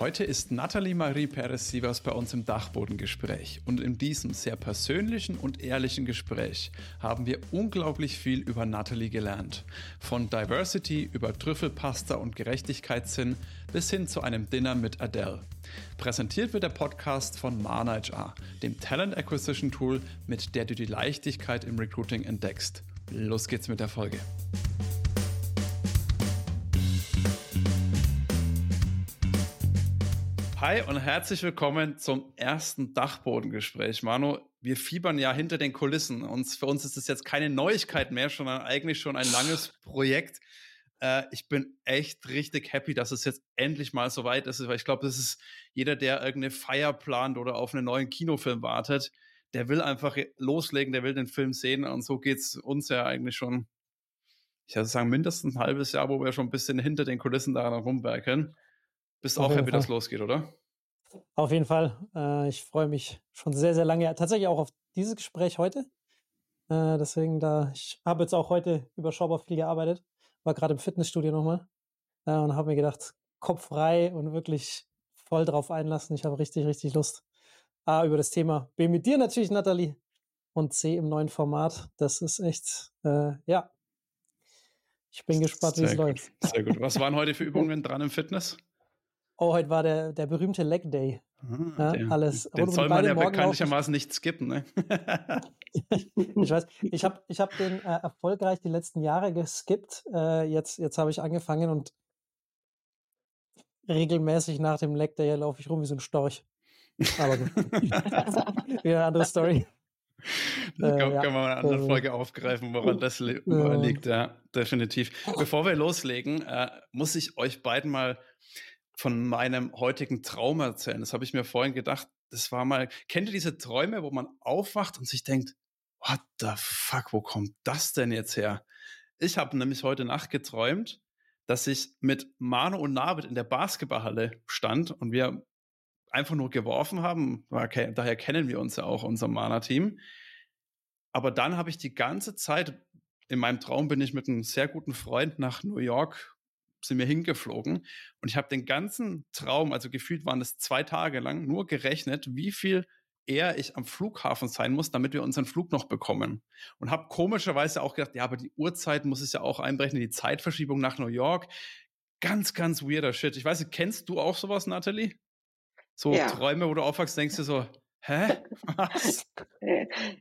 Heute ist Nathalie Marie Perez-Sievers bei uns im Dachbodengespräch. Und in diesem sehr persönlichen und ehrlichen Gespräch haben wir unglaublich viel über Nathalie gelernt. Von Diversity über Trüffelpasta und Gerechtigkeitssinn bis hin zu einem Dinner mit Adele. Präsentiert wird der Podcast von Mana HR, dem Talent Acquisition Tool, mit der du die Leichtigkeit im Recruiting entdeckst. Los geht's mit der Folge. Hi und herzlich willkommen zum ersten Dachbodengespräch. Manu, wir fiebern ja hinter den Kulissen. Und für uns ist es jetzt keine Neuigkeit mehr, sondern eigentlich schon ein langes Projekt. Äh, ich bin echt richtig happy, dass es jetzt endlich mal so weit ist, weil ich glaube, das ist jeder, der irgendeine Feier plant oder auf einen neuen Kinofilm wartet, der will einfach loslegen, der will den Film sehen. Und so geht's uns ja eigentlich schon, ich würde sagen, mindestens ein halbes Jahr, wo wir schon ein bisschen hinter den Kulissen da rumwerkeln. Bist auch happy, dass es losgeht, oder? Auf jeden Fall. Äh, ich freue mich schon sehr, sehr lange. Tatsächlich auch auf dieses Gespräch heute. Äh, deswegen, da ich habe jetzt auch heute überschaubar viel gearbeitet. War gerade im Fitnessstudio nochmal äh, und habe mir gedacht, Kopf frei und wirklich voll drauf einlassen. Ich habe richtig, richtig Lust. A, über das Thema B mit dir natürlich, Nathalie. Und C im neuen Format. Das ist echt, äh, ja. Ich bin gespannt, wie es läuft. Sehr gut. Was waren heute für Übungen dran im Fitness? Oh, heute war der, der berühmte Leg Day. Ah, ja, alles. Den soll man ja bekanntlichermaßen nicht skippen, ne? ich weiß, ich habe ich hab den äh, erfolgreich die letzten Jahre geskippt. Äh, jetzt jetzt habe ich angefangen und regelmäßig nach dem Leg Day laufe ich rum wie so ein Storch. Aber gut. Wieder eine andere Story. Das äh, kann, ja. können wir in einer anderen Folge aufgreifen, woran das li ja. liegt. Ja, definitiv. Bevor wir loslegen, äh, muss ich euch beiden mal von meinem heutigen Traum erzählen. Das habe ich mir vorhin gedacht. Das war mal, kennt ihr diese Träume, wo man aufwacht und sich denkt, what the fuck, wo kommt das denn jetzt her? Ich habe nämlich heute Nacht geträumt, dass ich mit Manu und Navid in der Basketballhalle stand und wir einfach nur geworfen haben. Daher kennen wir uns ja auch, unser Mana-Team. Aber dann habe ich die ganze Zeit, in meinem Traum bin ich mit einem sehr guten Freund nach New York sind wir hingeflogen und ich habe den ganzen Traum, also gefühlt waren es zwei Tage lang, nur gerechnet, wie viel eher ich am Flughafen sein muss, damit wir unseren Flug noch bekommen. Und habe komischerweise auch gedacht, ja, aber die Uhrzeit muss es ja auch einberechnen, die Zeitverschiebung nach New York. Ganz, ganz weirder Shit. Ich weiß nicht, kennst du auch sowas, Natalie? So ja. Träume, wo du aufwachst, denkst du so, hä? Was?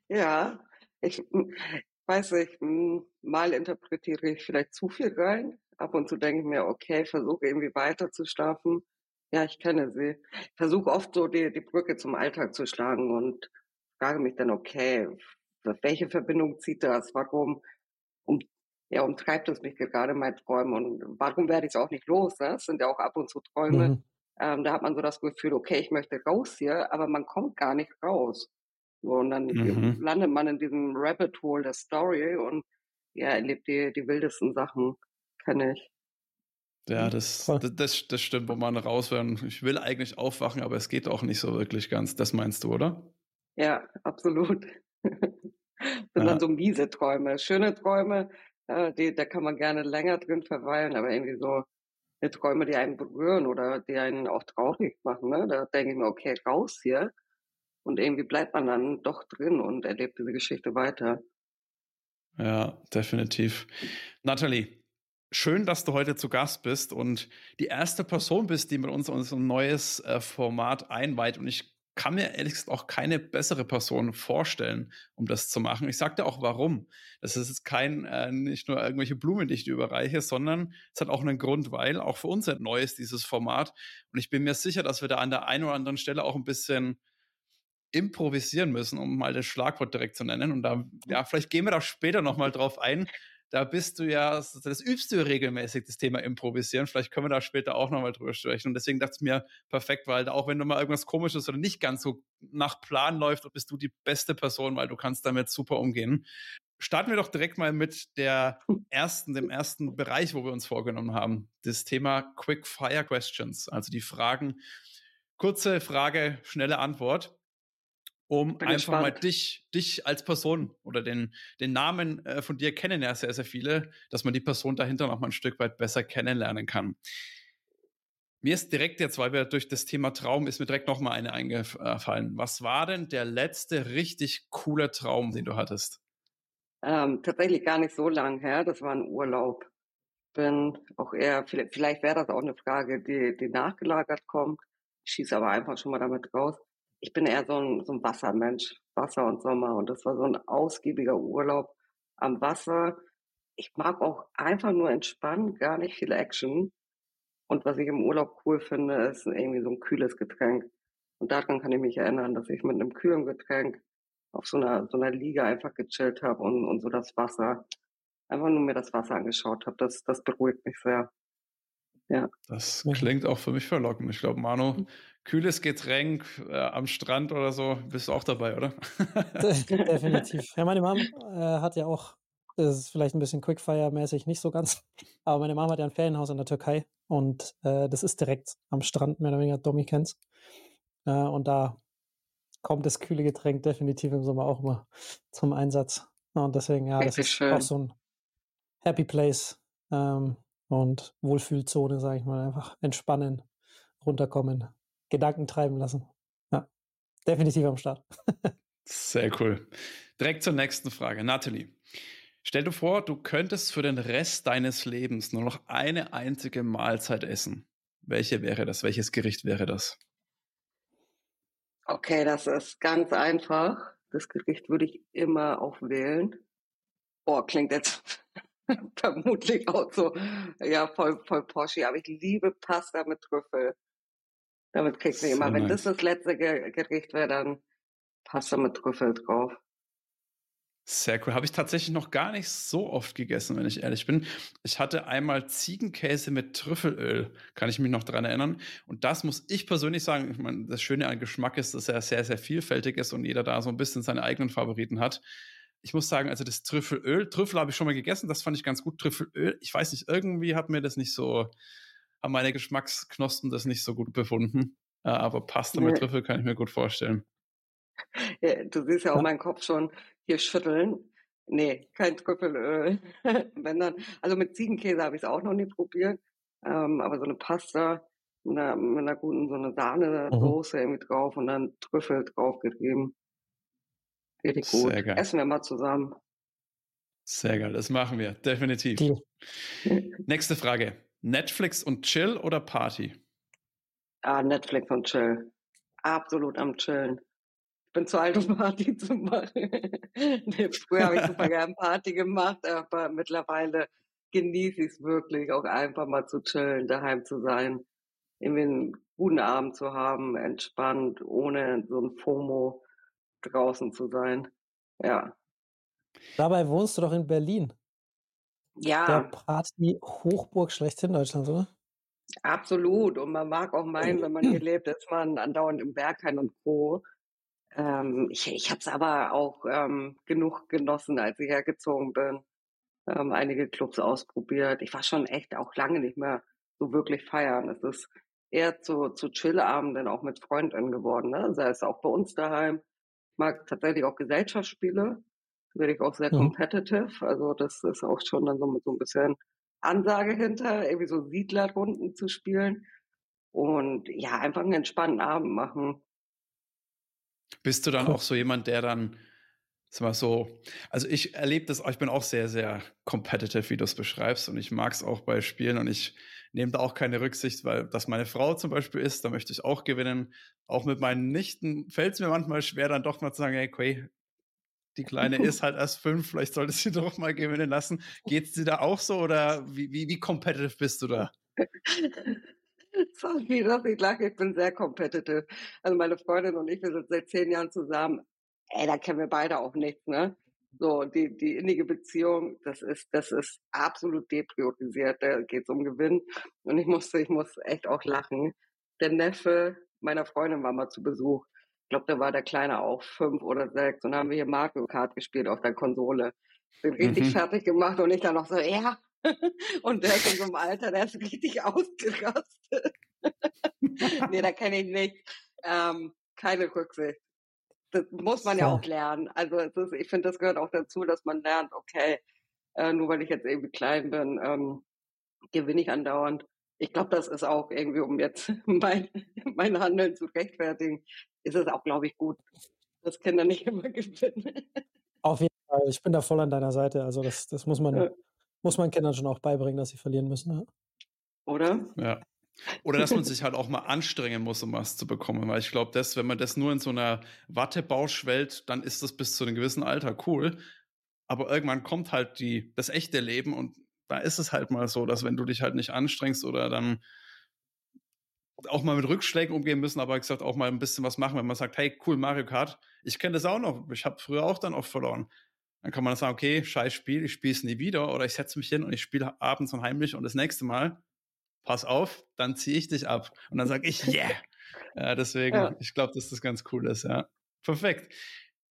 ja, ich weiß nicht, mal interpretiere ich vielleicht zu viel rein, ab und zu denke ich mir, okay, versuche irgendwie weiter zu schlafen. Ja, ich kenne sie. Ich versuche oft so die, die Brücke zum Alltag zu schlagen und frage mich dann, okay, welche Verbindung zieht das? Warum um, ja, umtreibt es mich gerade mein Träumen und warum werde ich es auch nicht los? Ne? Das sind ja auch ab und zu Träume. Mhm. Ähm, da hat man so das Gefühl, okay, ich möchte raus hier, aber man kommt gar nicht raus. So, und dann mhm. landet man in diesem Rabbit Hole der Story und ja, erlebt die, die wildesten Sachen kenne ich. Ja, das, das, das, stimmt, wo man raus will. Ich will eigentlich aufwachen, aber es geht auch nicht so wirklich ganz. Das meinst du, oder? Ja, absolut. sind ja. dann so miese Träume. Schöne Träume, die, da kann man gerne länger drin verweilen, aber irgendwie so die Träume, die einen berühren oder die einen auch traurig machen. Ne? Da denke ich mir, okay, raus hier. Und irgendwie bleibt man dann doch drin und erlebt diese Geschichte weiter. Ja, definitiv. Natalie, schön, dass du heute zu Gast bist und die erste Person bist, die mit uns unser neues äh, Format einweiht. Und ich kann mir ehrlich gesagt auch keine bessere Person vorstellen, um das zu machen. Ich sage dir auch warum. Das ist kein, äh, nicht nur irgendwelche Blumen, die ich dir überreiche, sondern es hat auch einen Grund, weil auch für uns ein neues dieses Format. Und ich bin mir sicher, dass wir da an der einen oder anderen Stelle auch ein bisschen improvisieren müssen, um mal das Schlagwort direkt zu nennen. Und da, ja, vielleicht gehen wir da später nochmal drauf ein, da bist du ja, das übst du regelmäßig, das Thema Improvisieren. Vielleicht können wir da später auch nochmal drüber sprechen. Und deswegen dachte ich mir, perfekt, weil auch wenn du mal irgendwas komisches oder nicht ganz so nach Plan läuft, bist du die beste Person, weil du kannst damit super umgehen. Starten wir doch direkt mal mit der ersten, dem ersten Bereich, wo wir uns vorgenommen haben. Das Thema Quick Fire Questions. Also die Fragen, kurze Frage, schnelle Antwort um Bin einfach gespannt. mal dich, dich als Person oder den, den Namen äh, von dir kennen ja sehr, sehr viele, dass man die Person dahinter noch mal ein Stück weit besser kennenlernen kann. Mir ist direkt jetzt, weil wir durch das Thema Traum, ist mir direkt nochmal eine eingefallen. Was war denn der letzte richtig coole Traum, den du hattest? Ähm, tatsächlich gar nicht so lang her. Das war ein Urlaub. Bin auch eher, vielleicht, vielleicht wäre das auch eine Frage, die, die nachgelagert kommt. Ich schieße aber einfach schon mal damit raus. Ich bin eher so ein, so ein Wassermensch, Wasser und Sommer. Und das war so ein ausgiebiger Urlaub am Wasser. Ich mag auch einfach nur entspannen, gar nicht viel Action. Und was ich im Urlaub cool finde, ist irgendwie so ein kühles Getränk. Und daran kann ich mich erinnern, dass ich mit einem kühlen Getränk auf so einer, so einer Liege einfach gechillt habe und, und so das Wasser, einfach nur mir das Wasser angeschaut habe. Das, das beruhigt mich sehr. Ja. Das klingt auch für mich verlockend. Ich glaube, Manu, hm. kühles Getränk äh, am Strand oder so, bist du auch dabei, oder? Definitiv. Ja, meine Mom äh, hat ja auch, das ist vielleicht ein bisschen Quickfire-mäßig, nicht so ganz, aber meine Mom hat ja ein Ferienhaus in der Türkei und äh, das ist direkt am Strand, mehr oder weniger, Domi kennt's. Äh, und da kommt das kühle Getränk definitiv im Sommer auch immer zum Einsatz. Und deswegen, ja, das ist schön. auch so ein Happy Place ähm, und Wohlfühlzone, sage ich mal. Einfach entspannen, runterkommen, Gedanken treiben lassen. Ja, definitiv am Start. Sehr cool. Direkt zur nächsten Frage. Natalie, stell dir vor, du könntest für den Rest deines Lebens nur noch eine einzige Mahlzeit essen. Welche wäre das? Welches Gericht wäre das? Okay, das ist ganz einfach. Das Gericht würde ich immer auch wählen. Oh, klingt jetzt vermutlich auch so, ja, voll, voll Porsche, aber ich liebe Pasta mit Trüffel. Damit kriegt man immer, nice. wenn das das letzte Gericht wäre, dann Pasta mit Trüffel drauf. Sehr cool. Habe ich tatsächlich noch gar nicht so oft gegessen, wenn ich ehrlich bin. Ich hatte einmal Ziegenkäse mit Trüffelöl, kann ich mich noch daran erinnern. Und das muss ich persönlich sagen, ich meine, das Schöne an Geschmack ist, dass er sehr, sehr vielfältig ist und jeder da so ein bisschen seine eigenen Favoriten hat. Ich muss sagen, also das Trüffelöl, Trüffel habe ich schon mal gegessen, das fand ich ganz gut. Trüffelöl, ich weiß nicht, irgendwie hat mir das nicht so, haben meine Geschmacksknospen das nicht so gut befunden. Äh, aber Pasta nee. mit Trüffel kann ich mir gut vorstellen. Ja, du siehst ja auch meinen Kopf schon hier schütteln. Nee, kein Trüffelöl. Wenn dann, also mit Ziegenkäse habe ich es auch noch nie probiert. Ähm, aber so eine Pasta mit einer, mit einer guten, so eine Sahnesoße mhm. irgendwie drauf und dann Trüffel draufgegeben. Richtig gut. Sehr geil. Essen wir mal zusammen. Sehr geil, das machen wir, definitiv. Nächste Frage. Netflix und Chill oder Party? Ah, Netflix und Chill. Absolut am Chillen bin zu alt, um Party zu machen. nee, früher habe ich super gern Party gemacht, aber mittlerweile genieße ich es wirklich, auch einfach mal zu chillen, daheim zu sein, irgendwie einen guten Abend zu haben, entspannt, ohne so ein FOMO draußen zu sein. Ja. Dabei wohnst du doch in Berlin. Ja. Der Party-Hochburg schlechthin Deutschlands, oder? Absolut. Und man mag auch meinen, wenn man hier lebt, ist man andauernd im Berghain und Co. Ähm, ich ich habe es aber auch ähm, genug genossen, als ich hergezogen bin. Ähm, einige Clubs ausprobiert. Ich war schon echt auch lange nicht mehr so wirklich feiern. Es ist eher zu, zu Chillabenden auch mit Freunden geworden. Ne? Sei es auch bei uns daheim. Ich mag tatsächlich auch Gesellschaftsspiele. Da werde ich auch sehr mhm. competitive. Also das ist auch schon dann so mit so ein bisschen Ansage hinter, irgendwie so Siedlerrunden zu spielen. Und ja, einfach einen entspannten Abend machen. Bist du dann auch so jemand, der dann, sag mal so, also ich erlebe das, ich bin auch sehr, sehr competitive, wie du es beschreibst, und ich mag es auch bei Spielen und ich nehme da auch keine Rücksicht, weil das meine Frau zum Beispiel ist, da möchte ich auch gewinnen. Auch mit meinen Nichten fällt es mir manchmal schwer, dann doch mal zu sagen, hey, okay, die Kleine ist halt erst fünf, vielleicht solltest sie doch mal gewinnen lassen. Geht es dir da auch so oder wie, wie, wie competitive bist du da? Sorry, dass ich lache, ich bin sehr competitive. Also meine Freundin und ich, wir sind seit zehn Jahren zusammen. Ey, da kennen wir beide auch nichts, ne? So, die, die innige Beziehung, das ist, das ist absolut depriorisiert. Da geht es um Gewinn. Und ich musste, ich muss echt auch lachen. Der Neffe meiner Freundin war mal zu Besuch. Ich glaube, da war der Kleine auch fünf oder sechs. Und dann haben wir hier Mario Kart gespielt auf der Konsole. Bin richtig mhm. fertig gemacht und ich dann noch so, ja, und der ist in so einem Alter, der ist richtig ausgerastet. nee, da kenne ich nicht. Ähm, keine Rücksicht. Das muss man ja, ja auch lernen. Also ist, ich finde, das gehört auch dazu, dass man lernt, okay, äh, nur weil ich jetzt irgendwie klein bin, ähm, gewinne ich andauernd. ich glaube, das ist auch irgendwie, um jetzt mein, mein Handeln zu rechtfertigen, ist es auch, glaube ich, gut, dass Kinder nicht immer gewinnen. Auf jeden Fall, ich bin da voll an deiner Seite. Also das, das muss man, ja. muss man Kindern schon auch beibringen, dass sie verlieren müssen. Ja. Oder? Ja. Oder dass man sich halt auch mal anstrengen muss, um was zu bekommen. Weil ich glaube, wenn man das nur in so einer Wattebausch dann ist das bis zu einem gewissen Alter cool. Aber irgendwann kommt halt die, das echte Leben und da ist es halt mal so, dass wenn du dich halt nicht anstrengst oder dann auch mal mit Rückschlägen umgehen müssen, aber gesagt auch mal ein bisschen was machen, wenn man sagt, hey, cool, Mario Kart, ich kenne das auch noch, ich habe früher auch dann oft verloren. Dann kann man sagen, okay, scheiß Spiel, ich spiele es nie wieder oder ich setze mich hin und ich spiele abends und heimlich und das nächste Mal, pass auf, dann ziehe ich dich ab. Und dann sage ich, yeah. ja, deswegen, ja. ich glaube, dass das ganz cool ist, ja. Perfekt.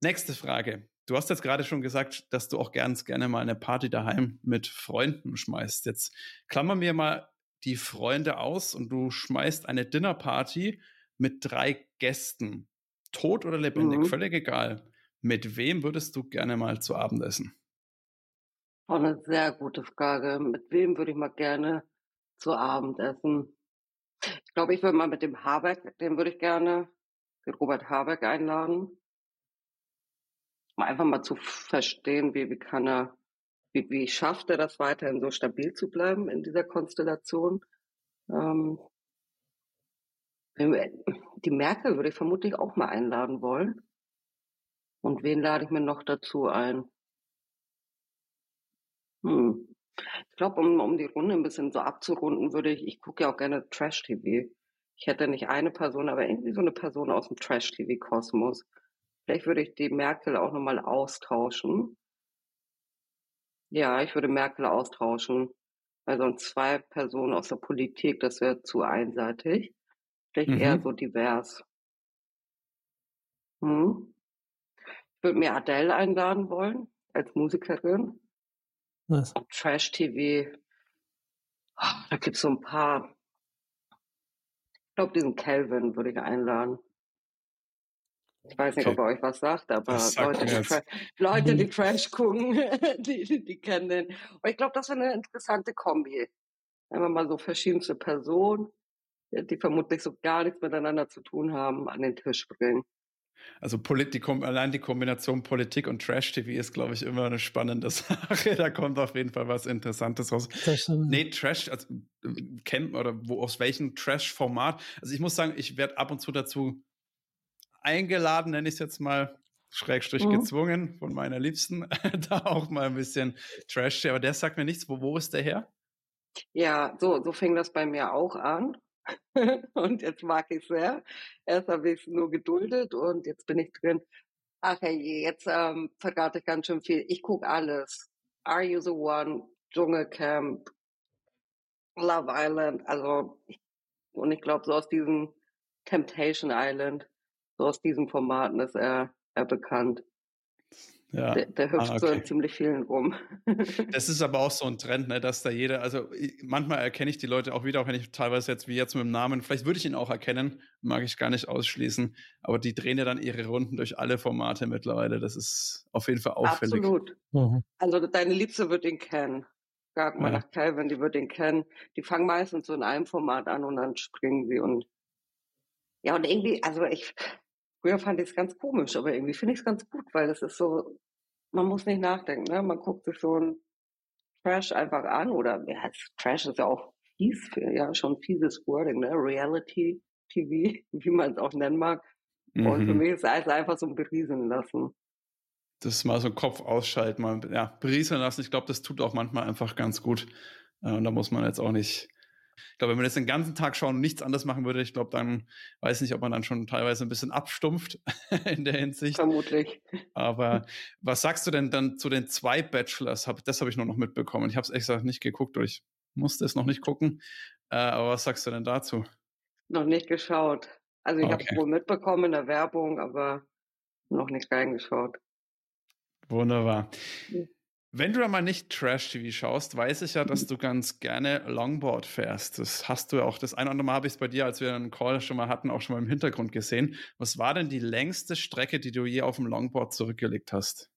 Nächste Frage. Du hast jetzt gerade schon gesagt, dass du auch ganz gerne mal eine Party daheim mit Freunden schmeißt. Jetzt klammern wir mal die Freunde aus und du schmeißt eine Dinnerparty mit drei Gästen. Tot oder lebendig, mhm. völlig egal. Mit wem würdest du gerne mal zu Abend essen? Oh, eine sehr gute Frage. Mit wem würde ich mal gerne zu Abend essen? Ich glaube, ich würde mal mit dem Habeck, den würde ich gerne, den Robert Habeck einladen. Um einfach mal zu verstehen, wie, wie kann er wie, wie schafft er das weiterhin so stabil zu bleiben in dieser Konstellation? Ähm, die Merkel würde ich vermutlich auch mal einladen wollen. Und wen lade ich mir noch dazu ein? Hm. Ich glaube, um, um die Runde ein bisschen so abzurunden, würde ich, ich gucke ja auch gerne Trash-TV. Ich hätte nicht eine Person, aber irgendwie so eine Person aus dem Trash-TV-Kosmos. Vielleicht würde ich die Merkel auch nochmal austauschen ja, ich würde Merkel austauschen. Weil sonst zwei Personen aus der Politik, das wäre zu einseitig. Vielleicht mhm. eher so divers. Hm. Ich würde mir Adele einladen wollen, als Musikerin. Was? Trash-TV. Oh, da gibt es so ein paar. Ich glaube, diesen Calvin würde ich einladen. Ich weiß nicht, okay. ob er euch was sagt, aber Leute, die Leute, die Trash gucken, die, die, die, kennen den. Und ich glaube, das wäre eine interessante Kombi. Wenn man mal so verschiedenste Personen, die vermutlich so gar nichts miteinander zu tun haben, an den Tisch bringen. Also Politik, allein die Kombination Politik und Trash-TV ist, glaube ich, immer eine spannende Sache. Da kommt auf jeden Fall was Interessantes raus. Nee, Trash, also Camp oder wo aus welchem Trash-Format. Also ich muss sagen, ich werde ab und zu dazu eingeladen, nenne ich es jetzt mal, Schrägstrich mhm. gezwungen von meiner Liebsten, da auch mal ein bisschen Trash. Aber der sagt mir nichts. Wo, wo ist der her? Ja, so, so fing das bei mir auch an. und jetzt mag ich es sehr. Erst habe ich es nur geduldet und jetzt bin ich drin. Ach hey, jetzt ähm, verrate ich ganz schön viel. Ich gucke alles. Are You the One, Dschungelcamp, Love Island, also und ich glaube so aus diesem Temptation Island so aus diesen Formaten ist er, er bekannt. Ja. Der, der hüpft ah, okay. so in ziemlich vielen rum. das ist aber auch so ein Trend, ne, dass da jeder, also manchmal erkenne ich die Leute auch wieder, auch wenn ich teilweise jetzt wie jetzt mit dem Namen, vielleicht würde ich ihn auch erkennen, mag ich gar nicht ausschließen, aber die drehen ja dann ihre Runden durch alle Formate mittlerweile. Das ist auf jeden Fall auffällig. Absolut. Mhm. Also deine Liebste wird ihn kennen. Frag mal ja. nach Calvin, die wird ihn kennen. Die fangen meistens so in einem Format an und dann springen sie und ja, und irgendwie, also ich, Früher fand ich es ganz komisch, aber irgendwie finde ich es ganz gut, weil es ist so, man muss nicht nachdenken, ne? Man guckt sich so ein Trash einfach an oder ja, Trash ist ja auch fies, ja, schon fieses Wording, ne? Reality TV, wie man es auch nennen mag. Mhm. Und für mhm. mich ist es einfach so ein Berieseln lassen. Das mal so Kopf ausschalten, mal ja, berieseln lassen. Ich glaube, das tut auch manchmal einfach ganz gut. Äh, und da muss man jetzt auch nicht ich glaube, wenn man jetzt den ganzen Tag schauen und nichts anderes machen würde, ich glaube, dann weiß nicht, ob man dann schon teilweise ein bisschen abstumpft in der Hinsicht. Vermutlich. Aber was sagst du denn dann zu den zwei Bachelors? das habe ich nur noch mitbekommen. Ich habe es echt gesagt nicht geguckt, oder ich musste es noch nicht gucken. Äh, aber was sagst du denn dazu? Noch nicht geschaut. Also ich okay. habe es wohl mitbekommen in der Werbung, aber noch nicht reingeschaut. Wunderbar. Wenn du da mal nicht Trash-TV schaust, weiß ich ja, dass du ganz gerne Longboard fährst. Das hast du ja auch, das ein oder andere Mal habe ich es bei dir, als wir einen Call schon mal hatten, auch schon mal im Hintergrund gesehen. Was war denn die längste Strecke, die du je auf dem Longboard zurückgelegt hast?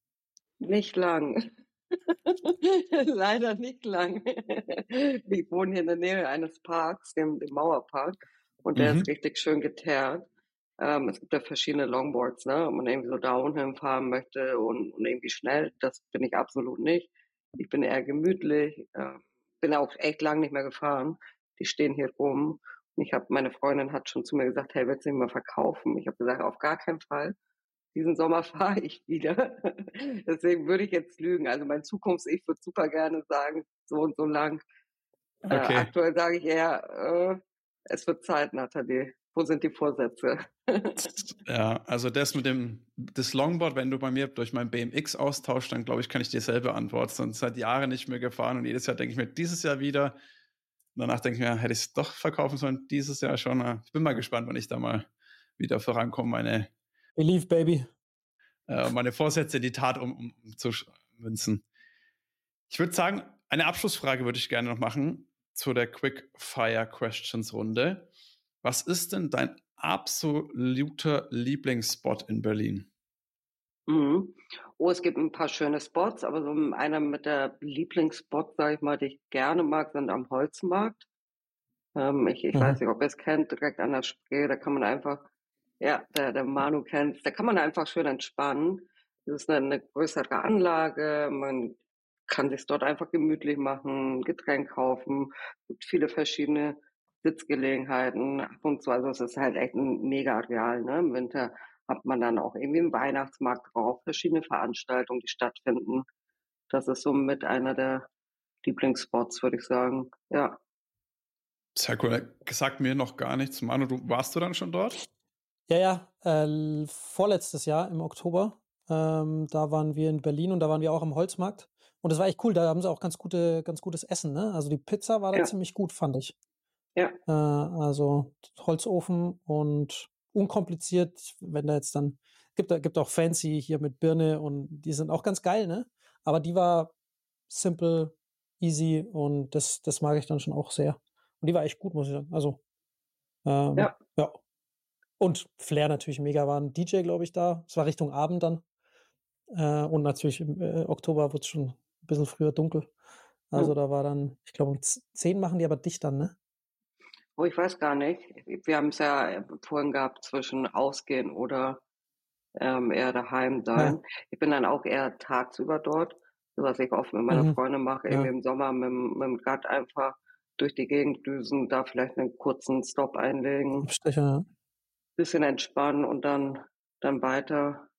Nicht lang. Leider nicht lang. ich wohne hier in der Nähe eines Parks, dem, dem Mauerpark, und der mhm. ist richtig schön geteert. Ähm, es gibt ja verschiedene Longboards, ne? Wenn man irgendwie so downhill fahren möchte und, und irgendwie schnell, das bin ich absolut nicht. Ich bin eher gemütlich, äh, bin auch echt lang nicht mehr gefahren. Die stehen hier rum. Und ich habe, meine Freundin hat schon zu mir gesagt, hey, willst du nicht mal verkaufen? Ich habe gesagt, auf gar keinen Fall. Diesen Sommer fahre ich wieder. Deswegen würde ich jetzt lügen. Also mein Zukunfts-Ich würde super gerne sagen, so und so lang. Äh, okay. Äh, aktuell sage ich eher, äh, es wird Zeit, Nathalie. Wo sind die Vorsätze? ja, also das mit dem das Longboard, wenn du bei mir durch mein BMX austauschst, dann glaube ich, kann ich dir selber antworten. Sonst seit Jahren nicht mehr gefahren und jedes Jahr denke ich mir, dieses Jahr wieder. danach denke ich mir, hätte ich es doch verkaufen sollen, dieses Jahr schon. Ich bin mal gespannt, wann ich da mal wieder vorankomme, meine Believe, Baby. Äh, meine Vorsätze in die Tat um, um, um zu münzen. Ich würde sagen, eine Abschlussfrage würde ich gerne noch machen zu der Quick Fire Questions Runde. Was ist denn dein absoluter Lieblingsspot in Berlin? Mhm. Oh, es gibt ein paar schöne Spots, aber so einer mit der Lieblingspot, sage ich mal, die ich gerne mag, sind am Holzmarkt. Ähm, ich ich mhm. weiß nicht, ob ihr es kennt, direkt an der Spree, da kann man einfach, ja, der, der Manu kennt da kann man einfach schön entspannen. Das ist eine, eine größere Anlage, man kann sich dort einfach gemütlich machen, Getränk kaufen, es gibt viele verschiedene Sitzgelegenheiten ab und zu. Also es ist halt echt ein mega Areal. Ne? Im Winter hat man dann auch irgendwie einen Weihnachtsmarkt drauf, verschiedene Veranstaltungen, die stattfinden. Das ist so mit einer der Lieblingsspots, würde ich sagen. Ja. Sehr cool. Sagt mir noch gar nichts. Manu, du warst du dann schon dort? Ja, ja. Äh, vorletztes Jahr im Oktober. Ähm, da waren wir in Berlin und da waren wir auch am Holzmarkt. Und das war echt cool. Da haben sie auch ganz gute, ganz gutes Essen. Ne? Also die Pizza war da ja. ziemlich gut, fand ich. Ja. Äh, also Holzofen und unkompliziert, wenn da jetzt dann, gibt, gibt auch fancy hier mit Birne und die sind auch ganz geil, ne? Aber die war simple, easy und das, das mag ich dann schon auch sehr. Und die war echt gut, muss ich sagen. Also, ähm, ja. ja. Und Flair natürlich mega war ein DJ, glaube ich, da. Es war Richtung Abend dann. Äh, und natürlich im äh, Oktober wird es schon ein bisschen früher dunkel. Also oh. da war dann, ich glaube, um 10 machen die aber dicht dann, ne? Oh, ich weiß gar nicht. Wir haben es ja vorhin gehabt zwischen ausgehen oder ähm, eher daheim sein. Ja. Ich bin dann auch eher tagsüber dort, was ich oft mit meiner mhm. Freundin mache, ja. im Sommer mit, mit dem Rad einfach durch die Gegend düsen, da vielleicht einen kurzen Stop einlegen, Abstecher, ja. bisschen entspannen und dann, dann weiter.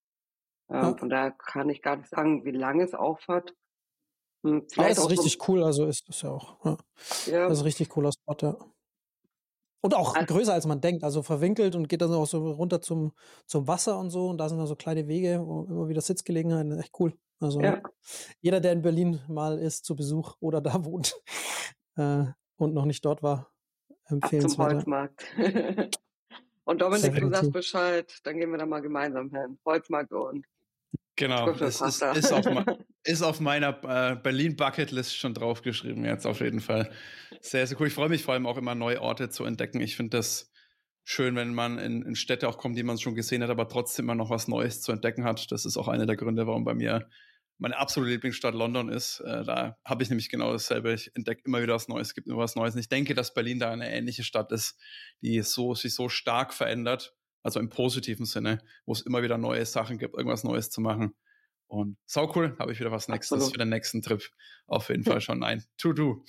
Ähm, ja. Von daher kann ich gar nicht sagen, wie lange es aufhat. Hm, vielleicht Aber das ist richtig so cool, also ist das ja auch. Ja. ja. Das ist richtig cooler Spot, ja. Und auch also, größer als man denkt, also verwinkelt und geht dann auch so runter zum, zum Wasser und so. Und da sind dann so kleine Wege, immer wieder Sitzgelegenheiten, echt cool. Also ja. jeder, der in Berlin mal ist zu Besuch oder da wohnt äh, und noch nicht dort war, empfehlenswert. Zum Holzmarkt. und Dominik, du sagst Bescheid, dann gehen wir da mal gemeinsam hin. Holzmarkt und Genau, es ist, ist, auf, ist, auf, meiner äh, Berlin-Bucketlist schon draufgeschrieben jetzt auf jeden Fall. Sehr, sehr cool. Ich freue mich vor allem auch immer neue Orte zu entdecken. Ich finde das schön, wenn man in, in, Städte auch kommt, die man schon gesehen hat, aber trotzdem immer noch was Neues zu entdecken hat. Das ist auch einer der Gründe, warum bei mir meine absolute Lieblingsstadt London ist. Äh, da habe ich nämlich genau dasselbe. Ich entdecke immer wieder was Neues, es gibt immer was Neues. Und ich denke, dass Berlin da eine ähnliche Stadt ist, die so, sich so stark verändert also im positiven Sinne, wo es immer wieder neue Sachen gibt, irgendwas Neues zu machen. Und sau cool, habe ich wieder was Nächstes Absolut. für den nächsten Trip. Auf jeden Fall schon ein To-Do.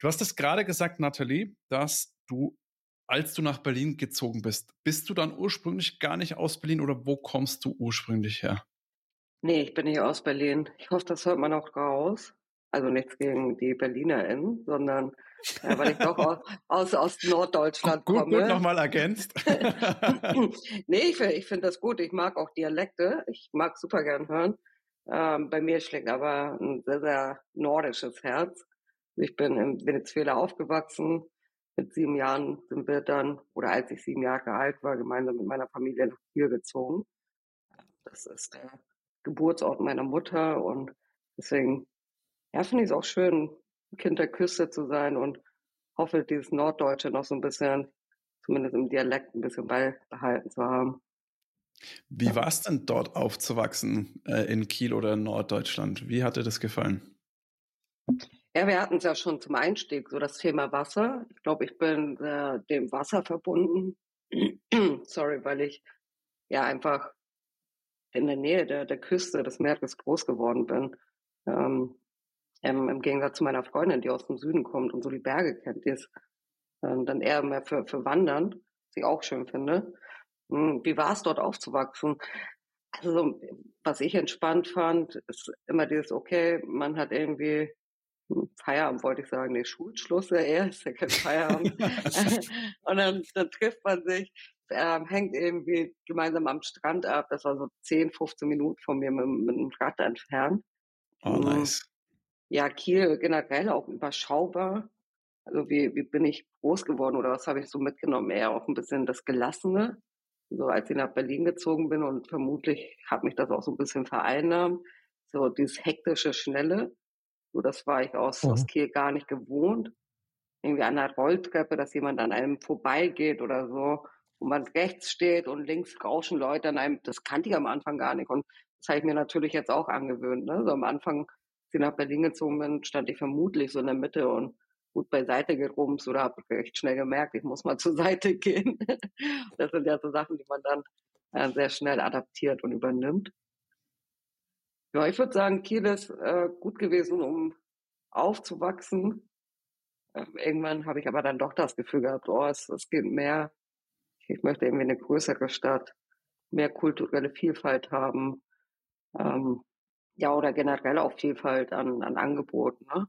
Du hast es gerade gesagt, Nathalie, dass du, als du nach Berlin gezogen bist, bist du dann ursprünglich gar nicht aus Berlin oder wo kommst du ursprünglich her? Nee, ich bin nicht aus Berlin. Ich hoffe, das hört man auch raus. Also nichts gegen die BerlinerInnen, sondern ja, weil ich doch aus, aus, aus Norddeutschland gut, komme. Gut nochmal ergänzt. nee, ich, ich finde das gut. Ich mag auch Dialekte. Ich mag super gern hören. Ähm, bei mir schlägt aber ein sehr, sehr nordisches Herz. Ich bin in Venezuela aufgewachsen. Mit sieben Jahren sind wir dann, oder als ich sieben Jahre alt war, gemeinsam mit meiner Familie nach Kiel gezogen. Das ist der Geburtsort meiner Mutter und deswegen, ja, finde ich es auch schön, Kind der Küste zu sein und hoffe, dieses Norddeutsche noch so ein bisschen, zumindest im Dialekt, ein bisschen beibehalten zu haben. Wie war es denn dort aufzuwachsen äh, in Kiel oder in Norddeutschland? Wie hat dir das gefallen? Ja, wir hatten es ja schon zum Einstieg, so das Thema Wasser. Ich glaube, ich bin äh, dem Wasser verbunden. Sorry, weil ich ja einfach in der Nähe der, der Küste des Meeres groß geworden bin. Ähm, im, Im Gegensatz zu meiner Freundin, die aus dem Süden kommt und so die Berge kennt, die ist äh, dann eher mehr für, für Wandern, was ich auch schön finde. Hm, wie war es dort aufzuwachsen? Also, was ich entspannt fand, ist immer dieses, okay, man hat irgendwie hm, Feierabend, wollte ich sagen, nee, Schulschluss ja eher, ist ja kein Feierabend. und dann, dann trifft man sich, äh, hängt irgendwie gemeinsam am Strand ab. Das war so 10, 15 Minuten von mir mit, mit dem Rad entfernt. Oh, hm, nice. Ja, Kiel generell auch überschaubar. Also wie, wie bin ich groß geworden oder was habe ich so mitgenommen? Eher auch ein bisschen das Gelassene so als ich nach Berlin gezogen bin und vermutlich hat mich das auch so ein bisschen vereinnahmt, so dieses hektische, schnelle, so das war ich aus, mhm. aus Kiel gar nicht gewohnt. Irgendwie an der Rolltreppe, dass jemand an einem vorbeigeht oder so, wo man rechts steht und links rauschen Leute an einem, das kannte ich am Anfang gar nicht und das habe ich mir natürlich jetzt auch angewöhnt. Ne? So am Anfang, ich nach Berlin gezogen bin, stand ich vermutlich so in der Mitte und gut beiseite gerumst oder habe recht schnell gemerkt, ich muss mal zur Seite gehen. das sind ja so Sachen, die man dann äh, sehr schnell adaptiert und übernimmt. Ja, ich würde sagen, Kiel ist äh, gut gewesen, um aufzuwachsen. Ähm, irgendwann habe ich aber dann doch das Gefühl gehabt, oh, es, es geht mehr. Ich möchte irgendwie eine größere Stadt, mehr kulturelle Vielfalt haben. Ähm, ja, oder generell auch Vielfalt an, an Angeboten. Ne?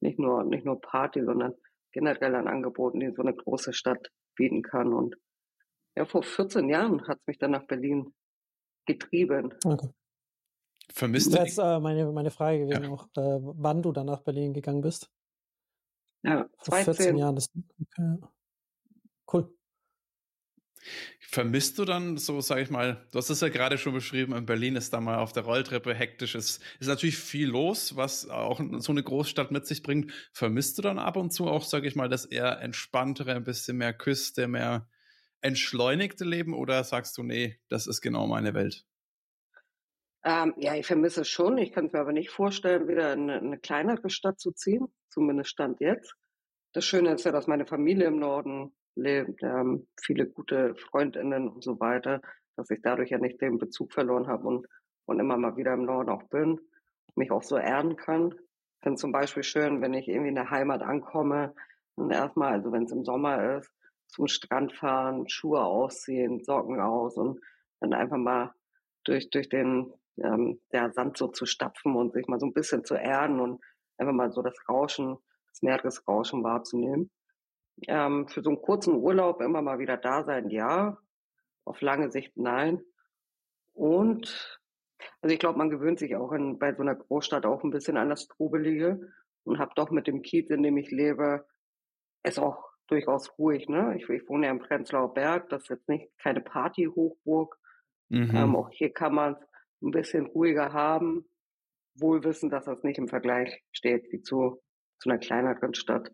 nicht nur, nicht nur Party, sondern generell an Angeboten, die so eine große Stadt bieten kann. Und ja, vor 14 Jahren hat es mich dann nach Berlin getrieben. Okay. Vermisst das wäre äh, meine, meine Frage gewesen, ja. auch, äh, wann du dann nach Berlin gegangen bist. Ja, vor 14 Jahren. Das, okay. Cool. Vermisst du dann so, sag ich mal, du hast es ja gerade schon beschrieben, in Berlin ist da mal auf der Rolltreppe hektisch, es ist natürlich viel los, was auch so eine Großstadt mit sich bringt. Vermisst du dann ab und zu auch, sag ich mal, das eher entspanntere, ein bisschen mehr Küste, mehr entschleunigte Leben oder sagst du, nee, das ist genau meine Welt? Ähm, ja, ich vermisse es schon. Ich kann es mir aber nicht vorstellen, wieder in eine, eine kleinere Stadt zu ziehen, zumindest Stand jetzt. Das Schöne ist ja, dass meine Familie im Norden lebt, ähm, viele gute Freundinnen und so weiter, dass ich dadurch ja nicht den Bezug verloren habe und, und immer mal wieder im Norden auch bin, mich auch so erden kann. Ich finde zum Beispiel schön, wenn ich irgendwie in der Heimat ankomme und erstmal, also wenn es im Sommer ist, zum Strand fahren, Schuhe ausziehen, Socken aus und dann einfach mal durch, durch den ähm, der Sand so zu stapfen und sich mal so ein bisschen zu erden und einfach mal so das Rauschen, das Meeresrauschen wahrzunehmen. Ähm, für so einen kurzen Urlaub immer mal wieder da sein, ja. Auf lange Sicht nein. Und also ich glaube, man gewöhnt sich auch in, bei so einer Großstadt auch ein bisschen an das Trubelige und habe doch mit dem Kiez, in dem ich lebe, es auch durchaus ruhig. Ne? Ich, ich wohne ja im Prenzlauer Berg, das ist jetzt nicht keine Partyhochburg. Mhm. Ähm, auch hier kann man es ein bisschen ruhiger haben, wohl wissen, dass das nicht im Vergleich steht wie zu, zu einer kleineren Stadt.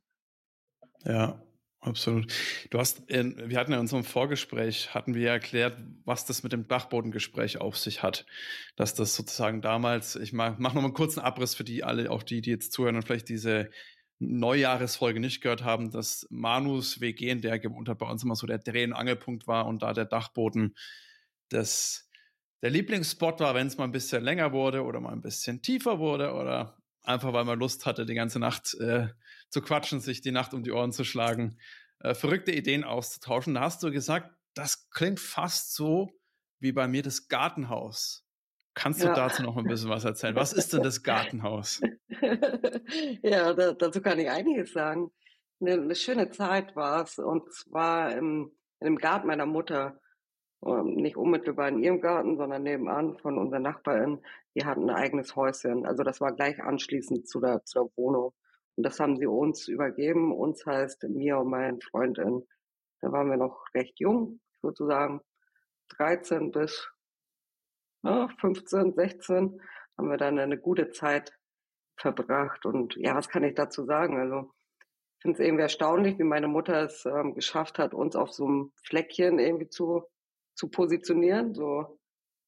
Ja, Absolut. Du hast, wir hatten in unserem Vorgespräch, hatten wir ja erklärt, was das mit dem Dachbodengespräch auf sich hat. Dass das sozusagen damals, ich mache mach noch mal einen kurzen Abriss für die alle, auch die, die jetzt zuhören und vielleicht diese Neujahresfolge nicht gehört haben, dass Manus WG, in der hat, bei uns immer so der Dreh- und Angelpunkt war und da der Dachboden das, der Lieblingsspot war, wenn es mal ein bisschen länger wurde oder mal ein bisschen tiefer wurde oder einfach weil man Lust hatte, die ganze Nacht äh, zu quatschen, sich die Nacht um die Ohren zu schlagen, äh, verrückte Ideen auszutauschen. Da hast du gesagt, das klingt fast so wie bei mir das Gartenhaus. Kannst du ja. dazu noch ein bisschen was erzählen? Was ist denn das Gartenhaus? ja, da, dazu kann ich einiges sagen. Eine, eine schöne Zeit war es und zwar im, in dem Garten meiner Mutter. Ähm, nicht unmittelbar in ihrem Garten, sondern nebenan von unserer Nachbarin. Die hatten ein eigenes Häuschen. Also das war gleich anschließend zu der, zu der Wohnung. Und das haben sie uns übergeben. Uns heißt mir und meinen Freundin. Da waren wir noch recht jung, sozusagen 13 bis ja, 15, 16 haben wir dann eine gute Zeit verbracht. Und ja, was kann ich dazu sagen? Also ich finde es irgendwie erstaunlich, wie meine Mutter es ähm, geschafft hat, uns auf so einem Fleckchen irgendwie zu zu positionieren, so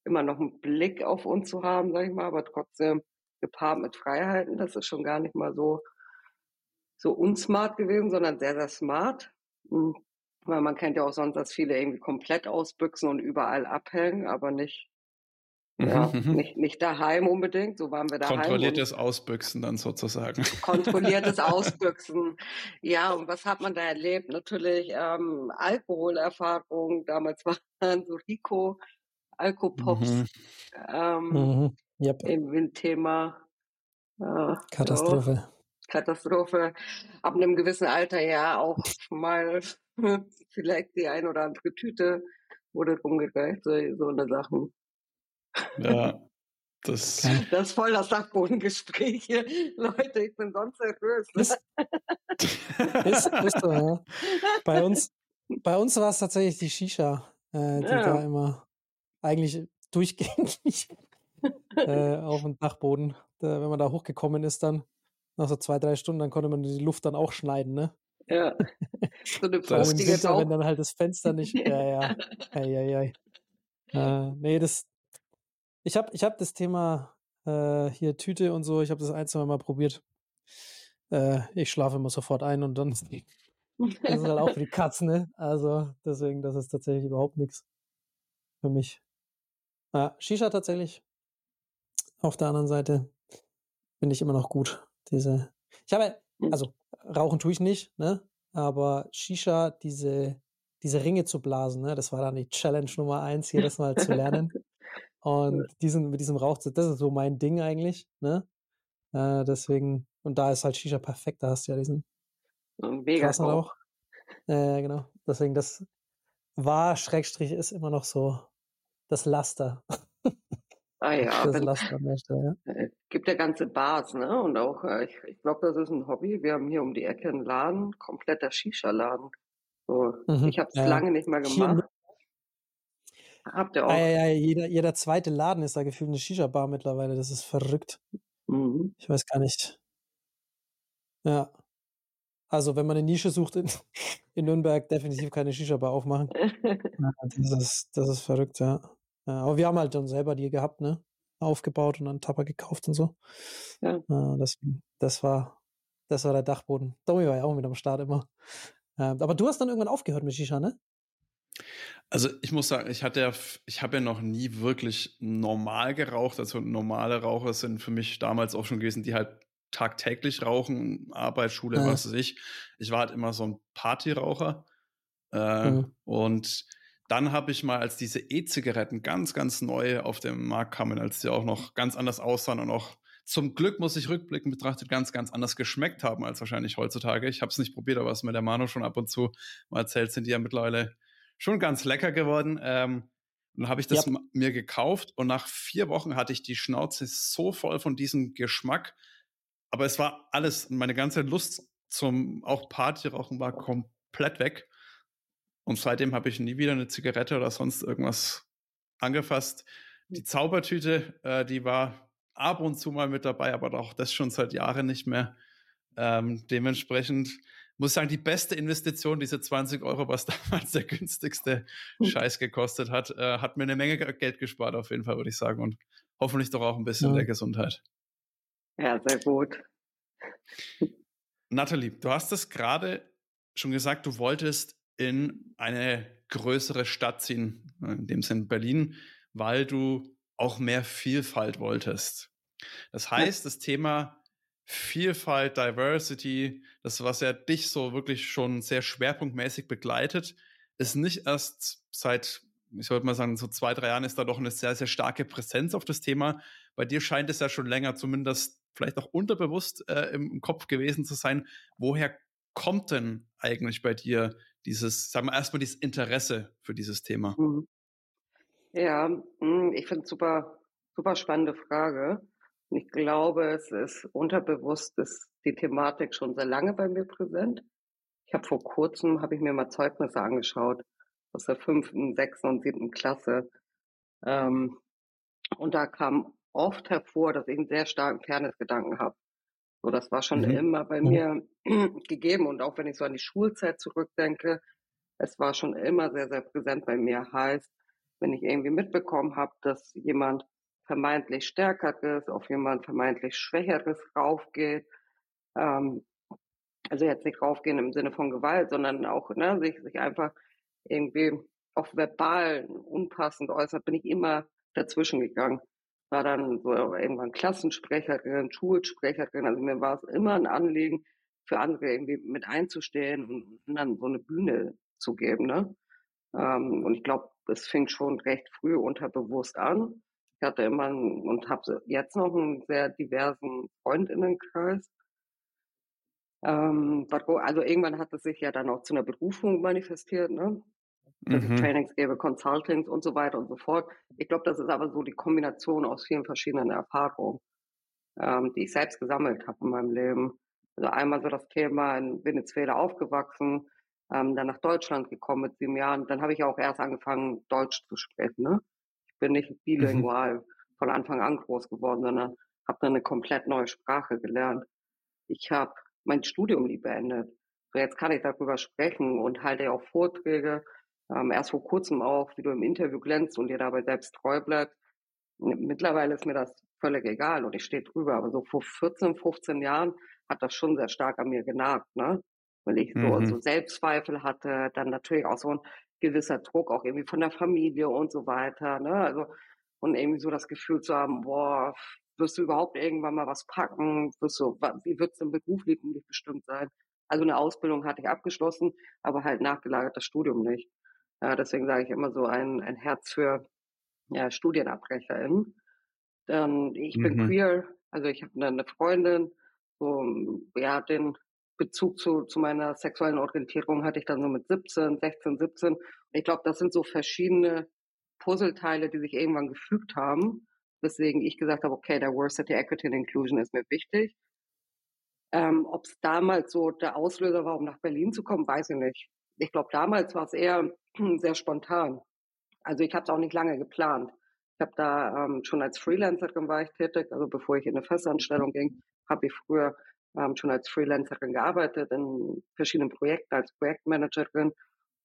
immer noch einen Blick auf uns zu haben, sag ich mal, aber trotzdem gepaart mit Freiheiten. Das ist schon gar nicht mal so, so unsmart gewesen, sondern sehr, sehr smart. Hm, weil man kennt ja auch sonst, dass viele irgendwie komplett ausbüchsen und überall abhängen, aber nicht, ja, mhm, nicht, nicht daheim unbedingt. So waren wir daheim. Kontrolliertes Ausbüchsen dann sozusagen. Kontrolliertes Ausbüchsen. Ja, und was hat man da erlebt? Natürlich ähm, Alkoholerfahrung. Damals waren so Rico, Alkopops. Mhm. Ähm, mhm. Yep. Irgendwie ein Thema. Äh, Katastrophe. So. Katastrophe. Ab einem gewissen Alter ja auch mal vielleicht die ein oder andere Tüte wurde rumgereicht, so, so eine Sachen. Ja, das, das ist voll das Dachbodengespräch hier. Leute, ich bin sonst nervös. Ne? Ist, ist, ist so, ja. Bei uns, bei uns war es tatsächlich die Shisha, äh, die ja. da immer eigentlich durchgehend äh, auf dem Dachboden, da, wenn man da hochgekommen ist dann, nach so zwei, drei Stunden, dann konnte man die Luft dann auch schneiden, ne? Ja. So eine frostige Winter, Wenn dann halt das Fenster nicht. Ja, ja. Ei, ei, ei. Äh, nee, das. Ich habe ich hab das Thema äh, hier Tüte und so, ich habe das ein, zwei Mal probiert. Äh, ich schlafe immer sofort ein und dann. Das ist halt auch für die Katzen, ne? Also, deswegen, das ist tatsächlich überhaupt nichts für mich. Ja, Shisha tatsächlich. Auf der anderen Seite finde ich immer noch gut. Diese. Ich habe, hm. also rauchen tue ich nicht, ne? Aber Shisha, diese, diese Ringe zu blasen, ne? Das war dann die Challenge Nummer eins, hier das mal zu lernen. Und diesen, mit diesem Rauch, das ist so mein Ding eigentlich, ne? Äh, deswegen, und da ist halt Shisha perfekt, da hast du ja diesen Mega Rauch. Äh, genau. Deswegen, das war, Schrägstrich, ist immer noch so das Laster. Ah ja, das Laster ja. Äh, gibt ja ganze Bars, ne? Und auch, äh, ich, ich glaube, das ist ein Hobby. Wir haben hier um die Ecke einen Laden, kompletter Shisha-Laden. So, mhm. Ich habe es ja. lange nicht mehr gemacht. Habt ihr auch? Ja, ja, jeder, jeder zweite Laden ist da gefühlt eine Shisha-Bar mittlerweile. Das ist verrückt. Mhm. Ich weiß gar nicht. Ja. Also, wenn man eine Nische sucht in, in Nürnberg, definitiv keine Shisha-Bar aufmachen. ja, das, ist, das ist verrückt, ja. Ja. Aber wir haben halt dann selber die gehabt, ne? Aufgebaut und dann Tapper gekauft und so. Ja. ja deswegen, das war, das war der Dachboden. Domi war ja auch mit am Start immer. aber du hast dann irgendwann aufgehört mit Shisha, ne? Also ich muss sagen, ich hatte ja, ich habe ja noch nie wirklich normal geraucht. Also normale Raucher sind für mich damals auch schon gewesen, die halt tagtäglich rauchen, Arbeit, Schule, ja. was weiß ich. Ich war halt immer so ein Partyraucher. Äh, mhm. Und dann habe ich mal, als diese E-Zigaretten ganz, ganz neu auf den Markt kamen, als sie auch noch ganz anders aussahen und auch zum Glück, muss ich rückblickend betrachtet, ganz, ganz anders geschmeckt haben als wahrscheinlich heutzutage. Ich habe es nicht probiert, aber was mir der Manu schon ab und zu mal erzählt, sind die ja mittlerweile schon ganz lecker geworden. Ähm, dann habe ich das ja. mir gekauft und nach vier Wochen hatte ich die Schnauze so voll von diesem Geschmack, aber es war alles, meine ganze Lust zum auch Partyrauchen war komplett weg. Und seitdem habe ich nie wieder eine Zigarette oder sonst irgendwas angefasst. Die Zaubertüte, äh, die war ab und zu mal mit dabei, aber auch das schon seit Jahren nicht mehr. Ähm, dementsprechend muss ich sagen, die beste Investition, diese 20 Euro, was damals der günstigste hm. Scheiß gekostet hat, äh, hat mir eine Menge Geld gespart, auf jeden Fall, würde ich sagen. Und hoffentlich doch auch ein bisschen ja. der Gesundheit. Ja, sehr gut. Nathalie, du hast es gerade schon gesagt, du wolltest in eine größere Stadt ziehen, in dem Sinn Berlin, weil du auch mehr Vielfalt wolltest. Das heißt, das Thema Vielfalt, Diversity, das, was ja dich so wirklich schon sehr schwerpunktmäßig begleitet, ist nicht erst seit, ich würde mal sagen, so zwei, drei Jahren ist da doch eine sehr, sehr starke Präsenz auf das Thema. Bei dir scheint es ja schon länger zumindest vielleicht auch unterbewusst äh, im Kopf gewesen zu sein. Woher kommt denn eigentlich bei dir dieses, sagen wir erstmal dieses Interesse für dieses Thema? Mhm. Ja, hm, ich finde es super, super spannende Frage. Ich glaube, es ist unterbewusst, ist die Thematik schon sehr lange bei mir präsent. Ich habe vor kurzem, habe ich mir mal Zeugnisse angeschaut aus der fünften, sechsten und siebten Klasse. Ähm, und da kam oft hervor, dass ich einen sehr starken Fairness-Gedanken habe. So, das war schon mhm. immer bei mir gegeben. Und auch wenn ich so an die Schulzeit zurückdenke, es war schon immer sehr, sehr präsent bei mir. Heißt, wenn ich irgendwie mitbekommen habe, dass jemand vermeintlich Stärkeres auf jemand vermeintlich Schwächeres raufgeht, ähm, also jetzt nicht raufgehen im Sinne von Gewalt, sondern auch ne, sich, sich einfach irgendwie auch verbal unpassend äußert, bin ich immer dazwischen gegangen. War dann so irgendwann Klassensprecherin, Schulsprecherin. Also mir war es immer ein Anliegen, für andere irgendwie mit einzustehen und dann so eine Bühne zu geben. Ne? Ähm, und ich glaube, es fing schon recht früh unterbewusst an. Ich hatte immer einen, und habe jetzt noch einen sehr diversen Freundinnenkreis. Ähm, also irgendwann hat es sich ja dann auch zu einer Berufung manifestiert, ne? Dass mhm. ich Trainings gebe, Consultings und so weiter und so fort. Ich glaube, das ist aber so die Kombination aus vielen verschiedenen Erfahrungen, ähm, die ich selbst gesammelt habe in meinem Leben. Also einmal so das Thema in Venezuela aufgewachsen, ähm, dann nach Deutschland gekommen mit sieben Jahren. Dann habe ich auch erst angefangen, Deutsch zu sprechen. Ne? Ich bin nicht mhm. bilingual mhm. von Anfang an groß geworden, sondern habe dann eine komplett neue Sprache gelernt. Ich habe mein Studium nie beendet. So jetzt kann ich darüber sprechen und halte ja auch Vorträge. Ähm, erst vor kurzem auch, wie du im Interview glänzt und dir dabei selbst treu bleibst. Mittlerweile ist mir das völlig egal und ich stehe drüber. Aber so vor 14, 15 Jahren hat das schon sehr stark an mir genagt, ne? Weil ich so, mhm. so Selbstzweifel hatte, dann natürlich auch so ein gewisser Druck, auch irgendwie von der Familie und so weiter, ne? Also, und irgendwie so das Gefühl zu haben, boah, wirst du überhaupt irgendwann mal was packen? Wirst du, wie wird es denn beruflich bestimmt sein? Also eine Ausbildung hatte ich abgeschlossen, aber halt nachgelagert das Studium nicht. Ja, deswegen sage ich immer so ein, ein Herz für ja, StudienabbrecherInnen. Dann, ich mhm. bin queer, also ich habe eine Freundin, so, ja, den Bezug zu, zu meiner sexuellen Orientierung hatte ich dann so mit 17, 16, 17. Ich glaube, das sind so verschiedene Puzzleteile, die sich irgendwann gefügt haben, weswegen ich gesagt habe, okay, Diversity, Equity and Inclusion ist mir wichtig. Ähm, Ob es damals so der Auslöser war, um nach Berlin zu kommen, weiß ich nicht. Ich glaube, damals war es eher sehr spontan. Also ich habe es auch nicht lange geplant. Ich habe da ähm, schon als Freelancerin war ich tätig, also bevor ich in eine Festanstellung ging, habe ich früher ähm, schon als Freelancerin gearbeitet in verschiedenen Projekten als Projektmanagerin.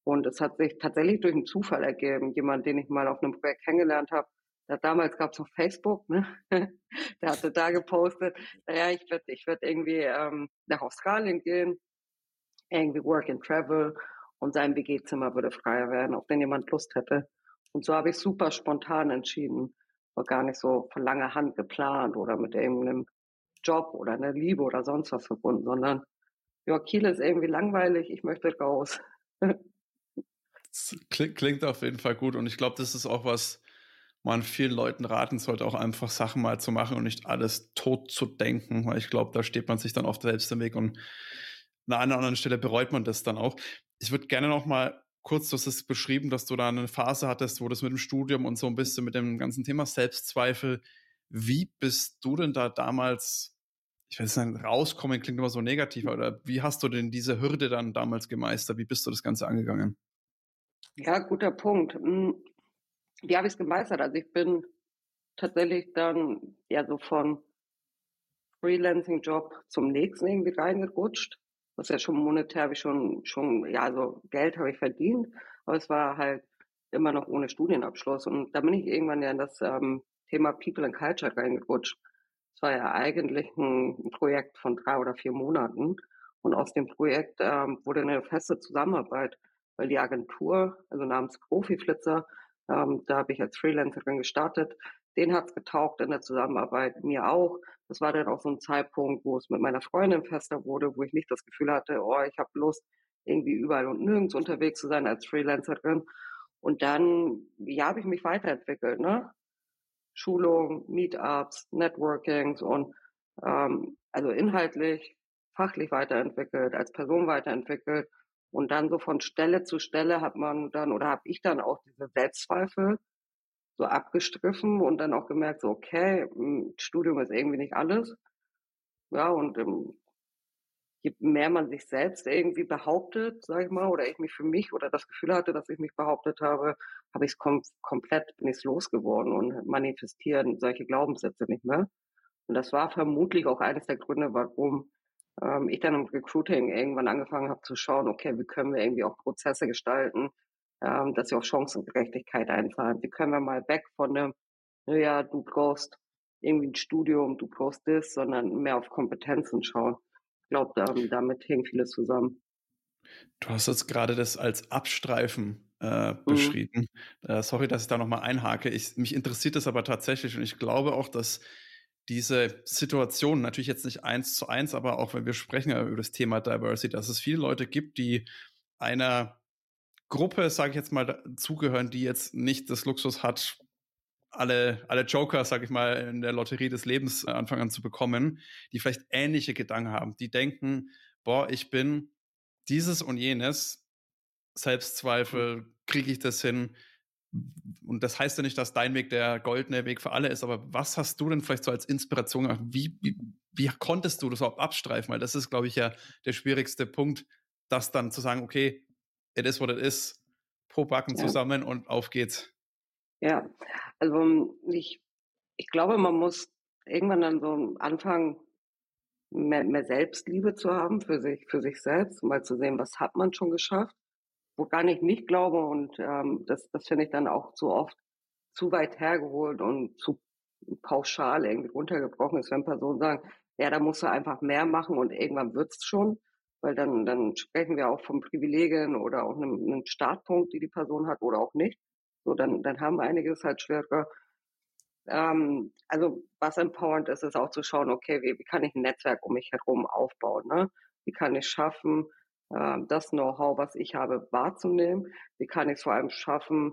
Und es hat sich tatsächlich durch einen Zufall ergeben. Jemand, den ich mal auf einem Projekt kennengelernt habe, da, damals gab es noch Facebook, ne? der hatte da gepostet, naja, ich werde ich werd irgendwie ähm, nach Australien gehen, irgendwie Work and Travel und sein WG-Zimmer würde freier werden, auf den jemand Lust hätte. Und so habe ich super spontan entschieden, war gar nicht so von langer Hand geplant oder mit irgendeinem Job oder einer Liebe oder sonst was verbunden, sondern ja, Kiel ist irgendwie langweilig, ich möchte raus. Klingt auf jeden Fall gut und ich glaube, das ist auch was, man vielen Leuten raten sollte, auch einfach Sachen mal zu machen und nicht alles tot zu denken, weil ich glaube, da steht man sich dann oft selbst im Weg und an einer anderen Stelle bereut man das dann auch. Ich würde gerne noch mal kurz, du hast es beschrieben, dass du da eine Phase hattest, wo das mit dem Studium und so ein bisschen mit dem ganzen Thema Selbstzweifel. Wie bist du denn da damals, ich weiß nicht, rauskommen klingt immer so negativ, oder wie hast du denn diese Hürde dann damals gemeistert? Wie bist du das Ganze angegangen? Ja, guter Punkt. Hm, wie habe ich es gemeistert? Also ich bin tatsächlich dann ja so von Freelancing-Job zum nächsten irgendwie reingerutscht. Was ja schon monetär habe ich schon, schon, ja, also Geld habe ich verdient, aber es war halt immer noch ohne Studienabschluss. Und da bin ich irgendwann ja in das ähm, Thema People and Culture reingerutscht. Es war ja eigentlich ein Projekt von drei oder vier Monaten. Und aus dem Projekt ähm, wurde eine feste Zusammenarbeit, weil die Agentur, also namens Profiflitzer, ähm, da habe ich als Freelancerin gestartet. Den hat es getaugt in der Zusammenarbeit, mir auch. Das war dann auch so ein Zeitpunkt, wo es mit meiner Freundin fester wurde, wo ich nicht das Gefühl hatte, oh, ich habe Lust, irgendwie überall und nirgends unterwegs zu sein als Freelancerin. Und dann, ja, habe ich mich weiterentwickelt, ne? Schulung, Meetups, Networkings und ähm, also inhaltlich, fachlich weiterentwickelt, als Person weiterentwickelt und dann so von Stelle zu Stelle hat man dann oder habe ich dann auch diese Selbstzweifel so abgestriffen und dann auch gemerkt, so okay, hm, Studium ist irgendwie nicht alles. Ja, und ähm, je mehr man sich selbst irgendwie behauptet, sag ich mal, oder ich mich für mich oder das Gefühl hatte, dass ich mich behauptet habe, habe ich es kom komplett, bin ich losgeworden und manifestieren solche Glaubenssätze nicht mehr. Und das war vermutlich auch eines der Gründe, warum ähm, ich dann im Recruiting irgendwann angefangen habe zu schauen, okay, wie können wir irgendwie auch Prozesse gestalten, ähm, dass sie auf Chancengerechtigkeit einzahlen. Wie können wir mal weg von dem, naja, du brauchst irgendwie ein Studium, du brauchst das, sondern mehr auf Kompetenzen schauen. Ich glaube, damit hängt vieles zusammen. Du hast jetzt gerade das als Abstreifen äh, mhm. beschrieben. Mhm. Äh, sorry, dass ich da nochmal einhake. Ich, mich interessiert das aber tatsächlich und ich glaube auch, dass diese Situation, natürlich jetzt nicht eins zu eins, aber auch wenn wir sprechen über das Thema Diversity, dass es viele Leute gibt, die einer Gruppe, sage ich jetzt mal, zugehören, die jetzt nicht das Luxus hat, alle, alle Joker, sage ich mal, in der Lotterie des Lebens äh, anfangen an zu bekommen, die vielleicht ähnliche Gedanken haben, die denken, boah, ich bin dieses und jenes, Selbstzweifel, kriege ich das hin? Und das heißt ja nicht, dass dein Weg der goldene Weg für alle ist, aber was hast du denn vielleicht so als Inspiration gemacht? Wie, wie, wie konntest du das überhaupt abstreifen? Weil das ist, glaube ich, ja der schwierigste Punkt, das dann zu sagen, okay, it is what it is, pro Backen ja. zusammen und auf geht's. Ja, also ich, ich glaube, man muss irgendwann dann so anfangen, mehr, mehr Selbstliebe zu haben für sich, für sich selbst, mal zu sehen, was hat man schon geschafft, woran ich nicht glaube und ähm, das, das finde ich dann auch zu oft zu weit hergeholt und zu pauschal irgendwie runtergebrochen ist, wenn Personen sagen, ja, da musst du einfach mehr machen und irgendwann wird's schon, weil dann, dann sprechen wir auch von Privilegien oder auch einem, einem Startpunkt, die die Person hat oder auch nicht. So, dann, dann haben einige es halt schwerer. Ähm, also was empowernd ist, ist auch zu schauen, okay, wie, wie kann ich ein Netzwerk um mich herum aufbauen? Ne? Wie kann ich schaffen, äh, das Know-how, was ich habe, wahrzunehmen? Wie kann ich es vor allem schaffen,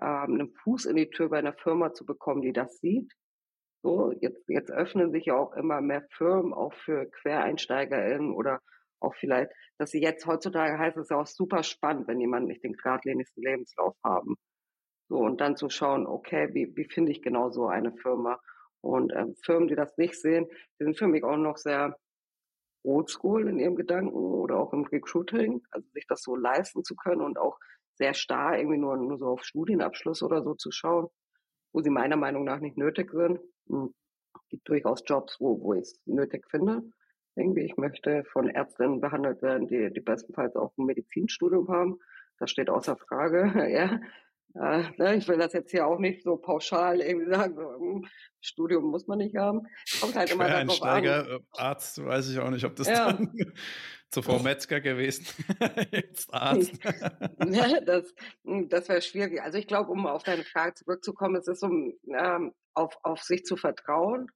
ähm, einen Fuß in die Tür bei einer Firma zu bekommen, die das sieht? So, jetzt, jetzt öffnen sich ja auch immer mehr Firmen, auch für QuereinsteigerInnen oder auch vielleicht, dass sie jetzt heutzutage heißt es ja auch super spannend, wenn jemand nicht den geradlinigsten Lebenslauf haben. So, und dann zu schauen, okay, wie, wie finde ich genau so eine Firma? Und ähm, Firmen, die das nicht sehen, die sind für mich auch noch sehr oldschool in ihrem Gedanken oder auch im Recruiting, also sich das so leisten zu können und auch sehr starr irgendwie nur, nur so auf Studienabschluss oder so zu schauen, wo sie meiner Meinung nach nicht nötig sind. Hm. Gibt durchaus Jobs, wo, wo ich es nötig finde. Irgendwie, ich möchte von Ärztinnen behandelt werden, die, die bestenfalls auch ein Medizinstudium haben. Das steht außer Frage, ja. Äh, ne, ich will das jetzt hier auch nicht so pauschal irgendwie sagen, so, hm, Studium muss man nicht haben. Kommt halt immer darauf an. Äh, Arzt, weiß ich auch nicht, ob das ja. dann zuvor Metzger gewesen, jetzt Arzt. ja, das hm, das wäre schwierig. Also ich glaube, um auf deine Frage zurückzukommen, es ist um ähm, auf, auf sich zu vertrauen,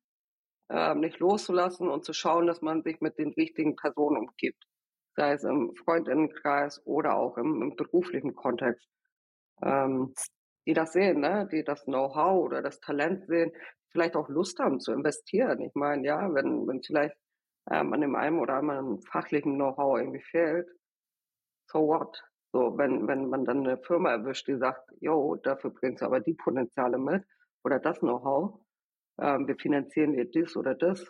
ähm, nicht loszulassen und zu schauen, dass man sich mit den richtigen Personen umgibt. Sei es im Freundinnenkreis oder auch im, im beruflichen Kontext ähm, die das sehen, ne? die das Know-how oder das Talent sehen, vielleicht auch Lust haben zu investieren. Ich meine, ja, wenn, wenn vielleicht ähm, an dem einen oder anderen fachlichen Know-how irgendwie fehlt, so what? So, wenn, wenn man dann eine Firma erwischt, die sagt, yo, dafür bringst du aber die Potenziale mit oder das Know-how, ähm, wir finanzieren dir das oder das,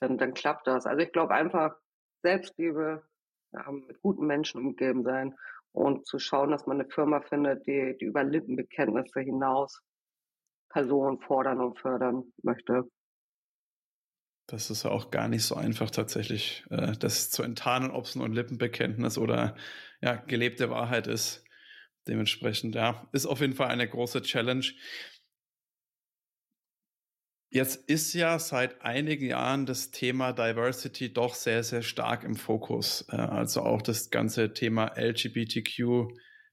dann, dann klappt das. Also ich glaube einfach, Selbstliebe, ähm, mit guten Menschen umgeben sein und zu schauen, dass man eine Firma findet, die, die über Lippenbekenntnisse hinaus Personen fordern und fördern möchte. Das ist ja auch gar nicht so einfach tatsächlich, äh, das zu enttarnen, ob es nur ein Lippenbekenntnis oder ja, gelebte Wahrheit ist. Dementsprechend, ja, ist auf jeden Fall eine große Challenge. Jetzt ist ja seit einigen Jahren das Thema Diversity doch sehr, sehr stark im Fokus. Äh, also auch das ganze Thema LGBTQIA.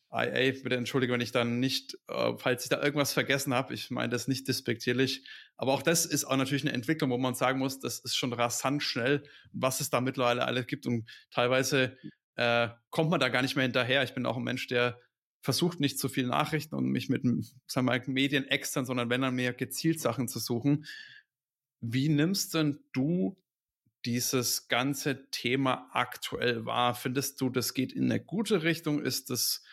Bitte entschuldige, wenn ich dann nicht, äh, falls ich da irgendwas vergessen habe. Ich meine das nicht despektierlich. Aber auch das ist auch natürlich eine Entwicklung, wo man sagen muss, das ist schon rasant schnell, was es da mittlerweile alles gibt. Und teilweise äh, kommt man da gar nicht mehr hinterher. Ich bin auch ein Mensch, der versucht nicht zu viel Nachrichten und mich mit sagen wir, Medien extern, sondern wenn dann mehr gezielt Sachen zu suchen. Wie nimmst denn du dieses ganze Thema aktuell wahr? Findest du, das geht in eine gute Richtung? Ist das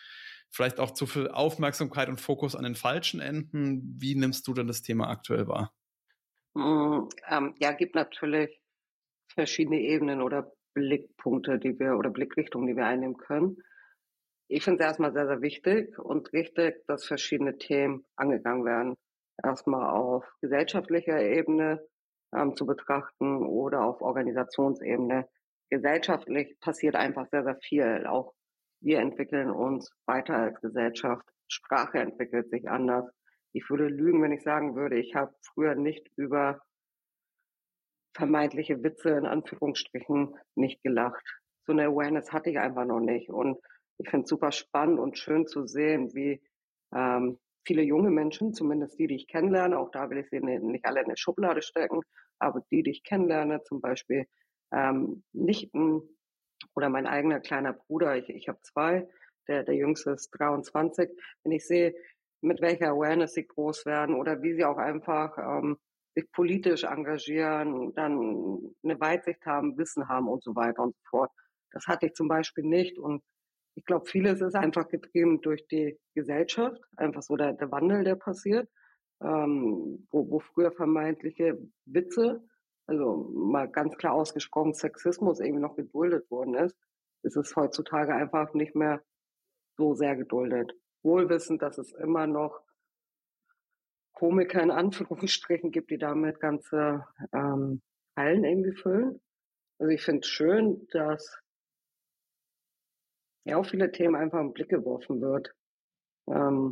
vielleicht auch zu viel Aufmerksamkeit und Fokus an den falschen Enden? Wie nimmst du denn das Thema aktuell wahr? Mm, ähm, ja, gibt natürlich verschiedene Ebenen oder Blickpunkte, die wir oder Blickrichtungen, die wir einnehmen können. Ich finde es erstmal sehr, sehr wichtig und richtig, dass verschiedene Themen angegangen werden. Erstmal auf gesellschaftlicher Ebene ähm, zu betrachten oder auf Organisationsebene. Gesellschaftlich passiert einfach sehr, sehr viel. Auch wir entwickeln uns weiter als Gesellschaft. Sprache entwickelt sich anders. Ich würde lügen, wenn ich sagen würde, ich habe früher nicht über vermeintliche Witze in Anführungsstrichen nicht gelacht. So eine Awareness hatte ich einfach noch nicht. Und ich finde es super spannend und schön zu sehen, wie ähm, viele junge Menschen, zumindest die, die ich kennenlerne, auch da will ich sie nicht alle in eine Schublade stecken, aber die, die ich kennenlerne, zum Beispiel ähm, Nichten oder mein eigener kleiner Bruder, ich, ich habe zwei, der, der jüngste ist 23, wenn ich sehe, mit welcher Awareness sie groß werden oder wie sie auch einfach ähm, sich politisch engagieren, dann eine Weitsicht haben, Wissen haben und so weiter und so fort. Das hatte ich zum Beispiel nicht und ich glaube, vieles ist einfach getrieben durch die Gesellschaft, einfach so der, der Wandel, der passiert, ähm, wo, wo früher vermeintliche Witze, also mal ganz klar ausgesprochen Sexismus irgendwie noch geduldet worden ist, ist es heutzutage einfach nicht mehr so sehr geduldet. Wohlwissend, dass es immer noch Komiker in Anführungsstrichen gibt, die damit ganze ähm, Hallen irgendwie füllen. Also ich finde es schön, dass ja auf viele Themen einfach im Blick geworfen wird. Ähm,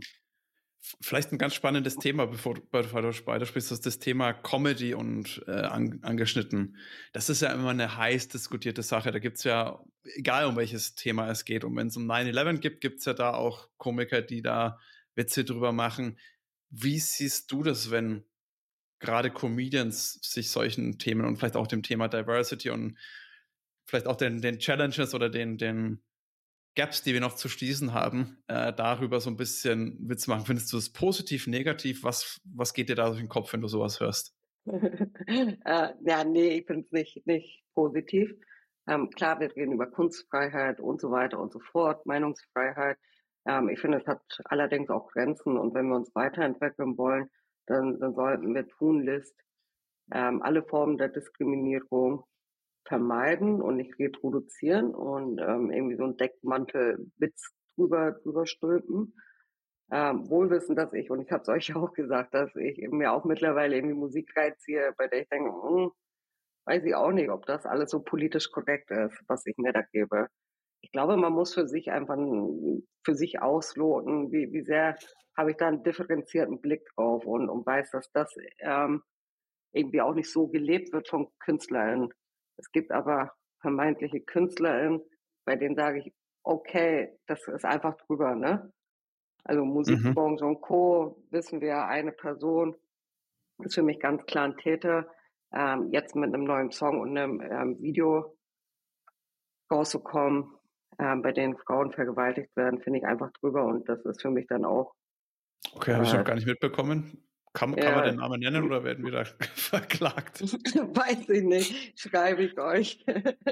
Vielleicht ein ganz spannendes Thema, bevor, bevor du weitersprichst, ist das Thema Comedy und äh, an, angeschnitten. Das ist ja immer eine heiß diskutierte Sache. Da gibt es ja, egal um welches Thema es geht, und wenn es um 9-11 gibt, gibt es ja da auch Komiker, die da Witze drüber machen. Wie siehst du das, wenn gerade Comedians sich solchen Themen und vielleicht auch dem Thema Diversity und vielleicht auch den, den Challenges oder den, den Gaps, die wir noch zu schließen haben, äh, darüber so ein bisschen Witz machen. Findest du es positiv, negativ? Was, was geht dir da durch den Kopf, wenn du sowas hörst? äh, ja, nee, ich finde es nicht, nicht positiv. Ähm, klar, wir reden über Kunstfreiheit und so weiter und so fort, Meinungsfreiheit. Ähm, ich finde, es hat allerdings auch Grenzen und wenn wir uns weiterentwickeln wollen, dann, dann sollten wir tunlichst ähm, alle Formen der Diskriminierung vermeiden und nicht reproduzieren und ähm, irgendwie so ein Deckmantelwitz drüber, drüber stülpen. Ähm, wohlwissen, dass ich, und ich habe es euch auch gesagt, dass ich mir auch mittlerweile irgendwie Musik reinziehe, bei der ich denke, hm, weiß ich auch nicht, ob das alles so politisch korrekt ist, was ich mir da gebe. Ich glaube, man muss für sich einfach für sich ausloten, wie, wie sehr habe ich da einen differenzierten Blick drauf und, und weiß, dass das ähm, irgendwie auch nicht so gelebt wird von Künstlern. Es gibt aber vermeintliche KünstlerInnen, bei denen sage ich, okay, das ist einfach drüber, ne? Also Musikbranche mhm. und Co. wissen wir, eine Person ist für mich ganz klar ein Täter. Ähm, jetzt mit einem neuen Song und einem ähm, Video rauszukommen, ähm, bei denen Frauen vergewaltigt werden, finde ich einfach drüber und das ist für mich dann auch. Okay, habe ich noch äh, gar nicht mitbekommen. Kann, kann ja. man den Namen nennen oder werden wir da verklagt? Weiß ich nicht. Schreibe ich euch.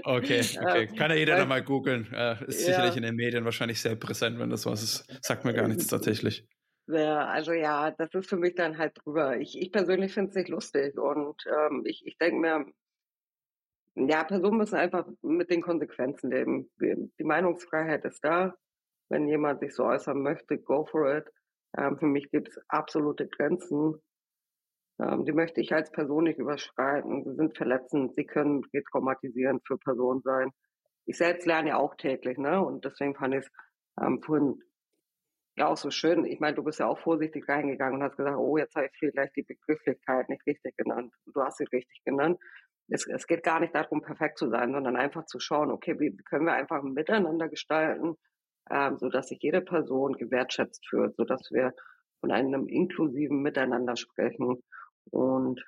Okay, okay. Kann ja jeder da mal googeln. Äh, ist ja. sicherlich in den Medien wahrscheinlich sehr präsent, wenn das was ist. Sagt mir gar nichts tatsächlich. Ja, also ja, das ist für mich dann halt drüber. Ich, ich persönlich finde es nicht lustig und ähm, ich, ich denke mir, ja, Personen müssen einfach mit den Konsequenzen leben. Die Meinungsfreiheit ist da. Wenn jemand sich so äußern möchte, go for it. Ähm, für mich gibt es absolute Grenzen. Ähm, die möchte ich als Person nicht überschreiten. Sie sind verletzend, sie können retraumatisierend für Personen sein. Ich selbst lerne ja auch täglich, ne? Und deswegen fand ich es ähm, vorhin ja auch so schön. Ich meine, du bist ja auch vorsichtig reingegangen und hast gesagt, oh, jetzt habe ich vielleicht die Begrifflichkeit nicht richtig genannt. Du hast sie richtig genannt. Es, es geht gar nicht darum, perfekt zu sein, sondern einfach zu schauen, okay, wie können wir einfach miteinander gestalten, ähm, sodass sich jede Person gewertschätzt fühlt, sodass wir von einem inklusiven Miteinander sprechen. Und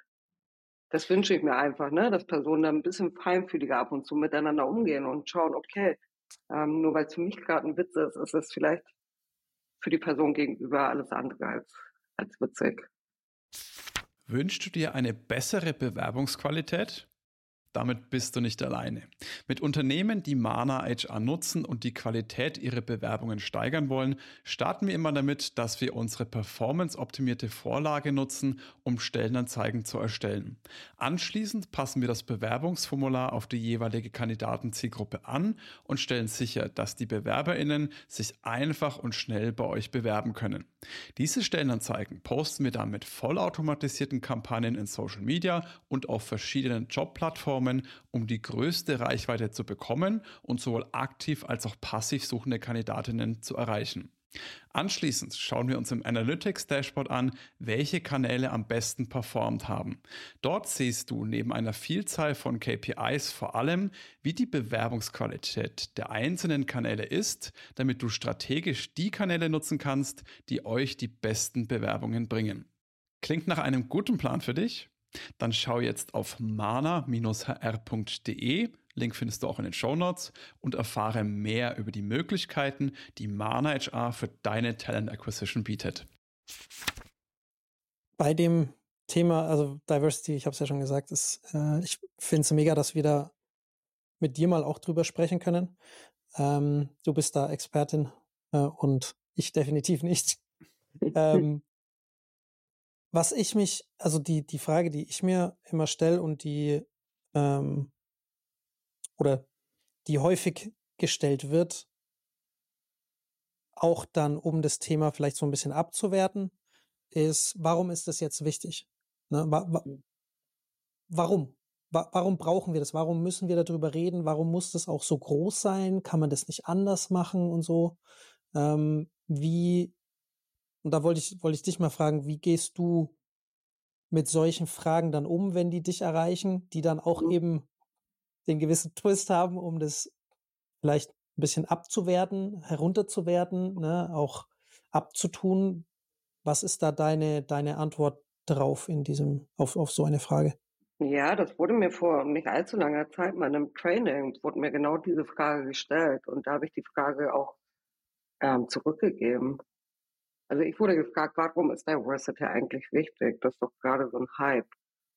das wünsche ich mir einfach, ne, dass Personen dann ein bisschen feinfühliger ab und zu miteinander umgehen und schauen, okay, ähm, nur weil es für mich gerade ein Witz ist, ist es vielleicht für die Person gegenüber alles andere als, als witzig. Wünschst du dir eine bessere Bewerbungsqualität? Damit bist du nicht alleine. Mit Unternehmen, die Mana HR nutzen und die Qualität ihrer Bewerbungen steigern wollen, starten wir immer damit, dass wir unsere performance-optimierte Vorlage nutzen, um Stellenanzeigen zu erstellen. Anschließend passen wir das Bewerbungsformular auf die jeweilige Kandidatenzielgruppe an und stellen sicher, dass die BewerberInnen sich einfach und schnell bei euch bewerben können. Diese Stellenanzeigen posten wir dann mit vollautomatisierten Kampagnen in Social Media und auf verschiedenen Jobplattformen Plattformen, um die größte Reichweite zu bekommen und sowohl aktiv als auch passiv suchende Kandidatinnen zu erreichen. Anschließend schauen wir uns im Analytics Dashboard an, welche Kanäle am besten performt haben. Dort siehst du neben einer Vielzahl von KPIs vor allem, wie die Bewerbungsqualität der einzelnen Kanäle ist, damit du strategisch die Kanäle nutzen kannst, die euch die besten Bewerbungen bringen. Klingt nach einem guten Plan für dich? Dann schau jetzt auf mana-hr.de Link findest du auch in den Show Notes und erfahre mehr über die Möglichkeiten, die Mana HR für deine Talent Acquisition bietet. Bei dem Thema, also Diversity, ich habe es ja schon gesagt, ist, äh, ich finde es mega, dass wir da mit dir mal auch drüber sprechen können. Ähm, du bist da Expertin äh, und ich definitiv nicht. ähm, was ich mich, also die, die Frage, die ich mir immer stelle und die ähm, oder die häufig gestellt wird, auch dann, um das Thema vielleicht so ein bisschen abzuwerten, ist, warum ist das jetzt wichtig? Ne? Wa wa hm. warum? Wa warum brauchen wir das? Warum müssen wir darüber reden? Warum muss das auch so groß sein? Kann man das nicht anders machen und so? Ähm, wie, und da wollte ich, wollte ich dich mal fragen, wie gehst du mit solchen Fragen dann um, wenn die dich erreichen, die dann auch mhm. eben den gewissen Twist haben, um das vielleicht ein bisschen abzuwerten, herunterzuwerten, ne, auch abzutun. Was ist da deine, deine Antwort drauf in diesem, auf, auf so eine Frage? Ja, das wurde mir vor nicht allzu langer Zeit mal in einem Training, wurde mir genau diese Frage gestellt und da habe ich die Frage auch ähm, zurückgegeben. Also ich wurde gefragt, warum ist Diversity eigentlich wichtig? Das ist doch gerade so ein Hype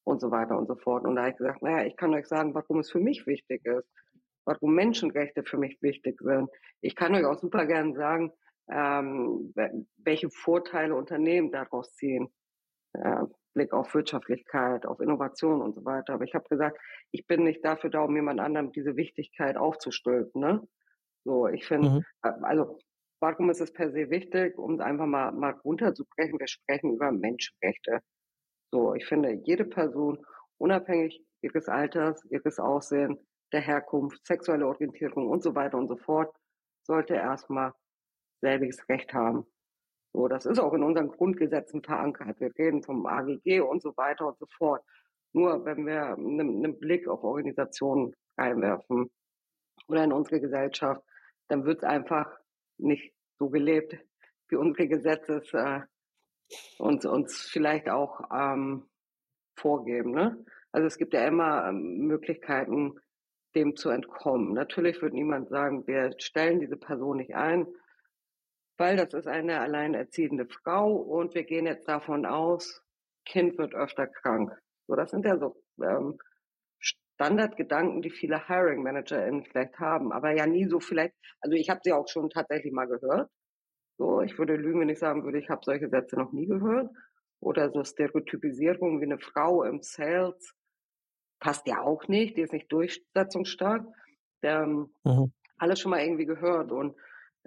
und so weiter und so fort. Und da habe ich gesagt, naja, ich kann euch sagen, warum es für mich wichtig ist, warum Menschenrechte für mich wichtig sind. Ich kann euch auch super gern sagen, ähm, welche Vorteile Unternehmen daraus ziehen. Äh, Blick auf Wirtschaftlichkeit, auf Innovation und so weiter. Aber ich habe gesagt, ich bin nicht dafür da, um jemand anderem diese Wichtigkeit aufzustülpen. Ne? So, ich finde, mhm. Äh, also warum ist es per se wichtig, um es einfach mal, mal runterzubrechen? Wir sprechen über Menschenrechte. So, ich finde, jede Person, unabhängig ihres Alters, ihres Aussehens, der Herkunft, sexuelle Orientierung und so weiter und so fort, sollte erstmal selbiges Recht haben. So, das ist auch in unseren Grundgesetzen verankert. Wir reden vom AGG und so weiter und so fort. Nur wenn wir einen, einen Blick auf Organisationen reinwerfen oder in unsere Gesellschaft, dann wird es einfach nicht so gelebt, wie unsere Gesetze es äh, und uns vielleicht auch ähm, vorgeben. Ne? Also es gibt ja immer ähm, Möglichkeiten, dem zu entkommen. Natürlich wird niemand sagen, wir stellen diese Person nicht ein, weil das ist eine alleinerziehende Frau und wir gehen jetzt davon aus, Kind wird öfter krank. So, das sind ja so ähm, Standardgedanken, die viele Hiring ManagerInnen vielleicht haben, aber ja nie so vielleicht, also ich habe sie auch schon tatsächlich mal gehört, so, ich würde lügen, wenn ich sagen würde, ich habe solche Sätze noch nie gehört. Oder so Stereotypisierung wie eine Frau im Sales passt ja auch nicht, die ist nicht durchsetzungsstark. Ähm, mhm. Alles schon mal irgendwie gehört. Und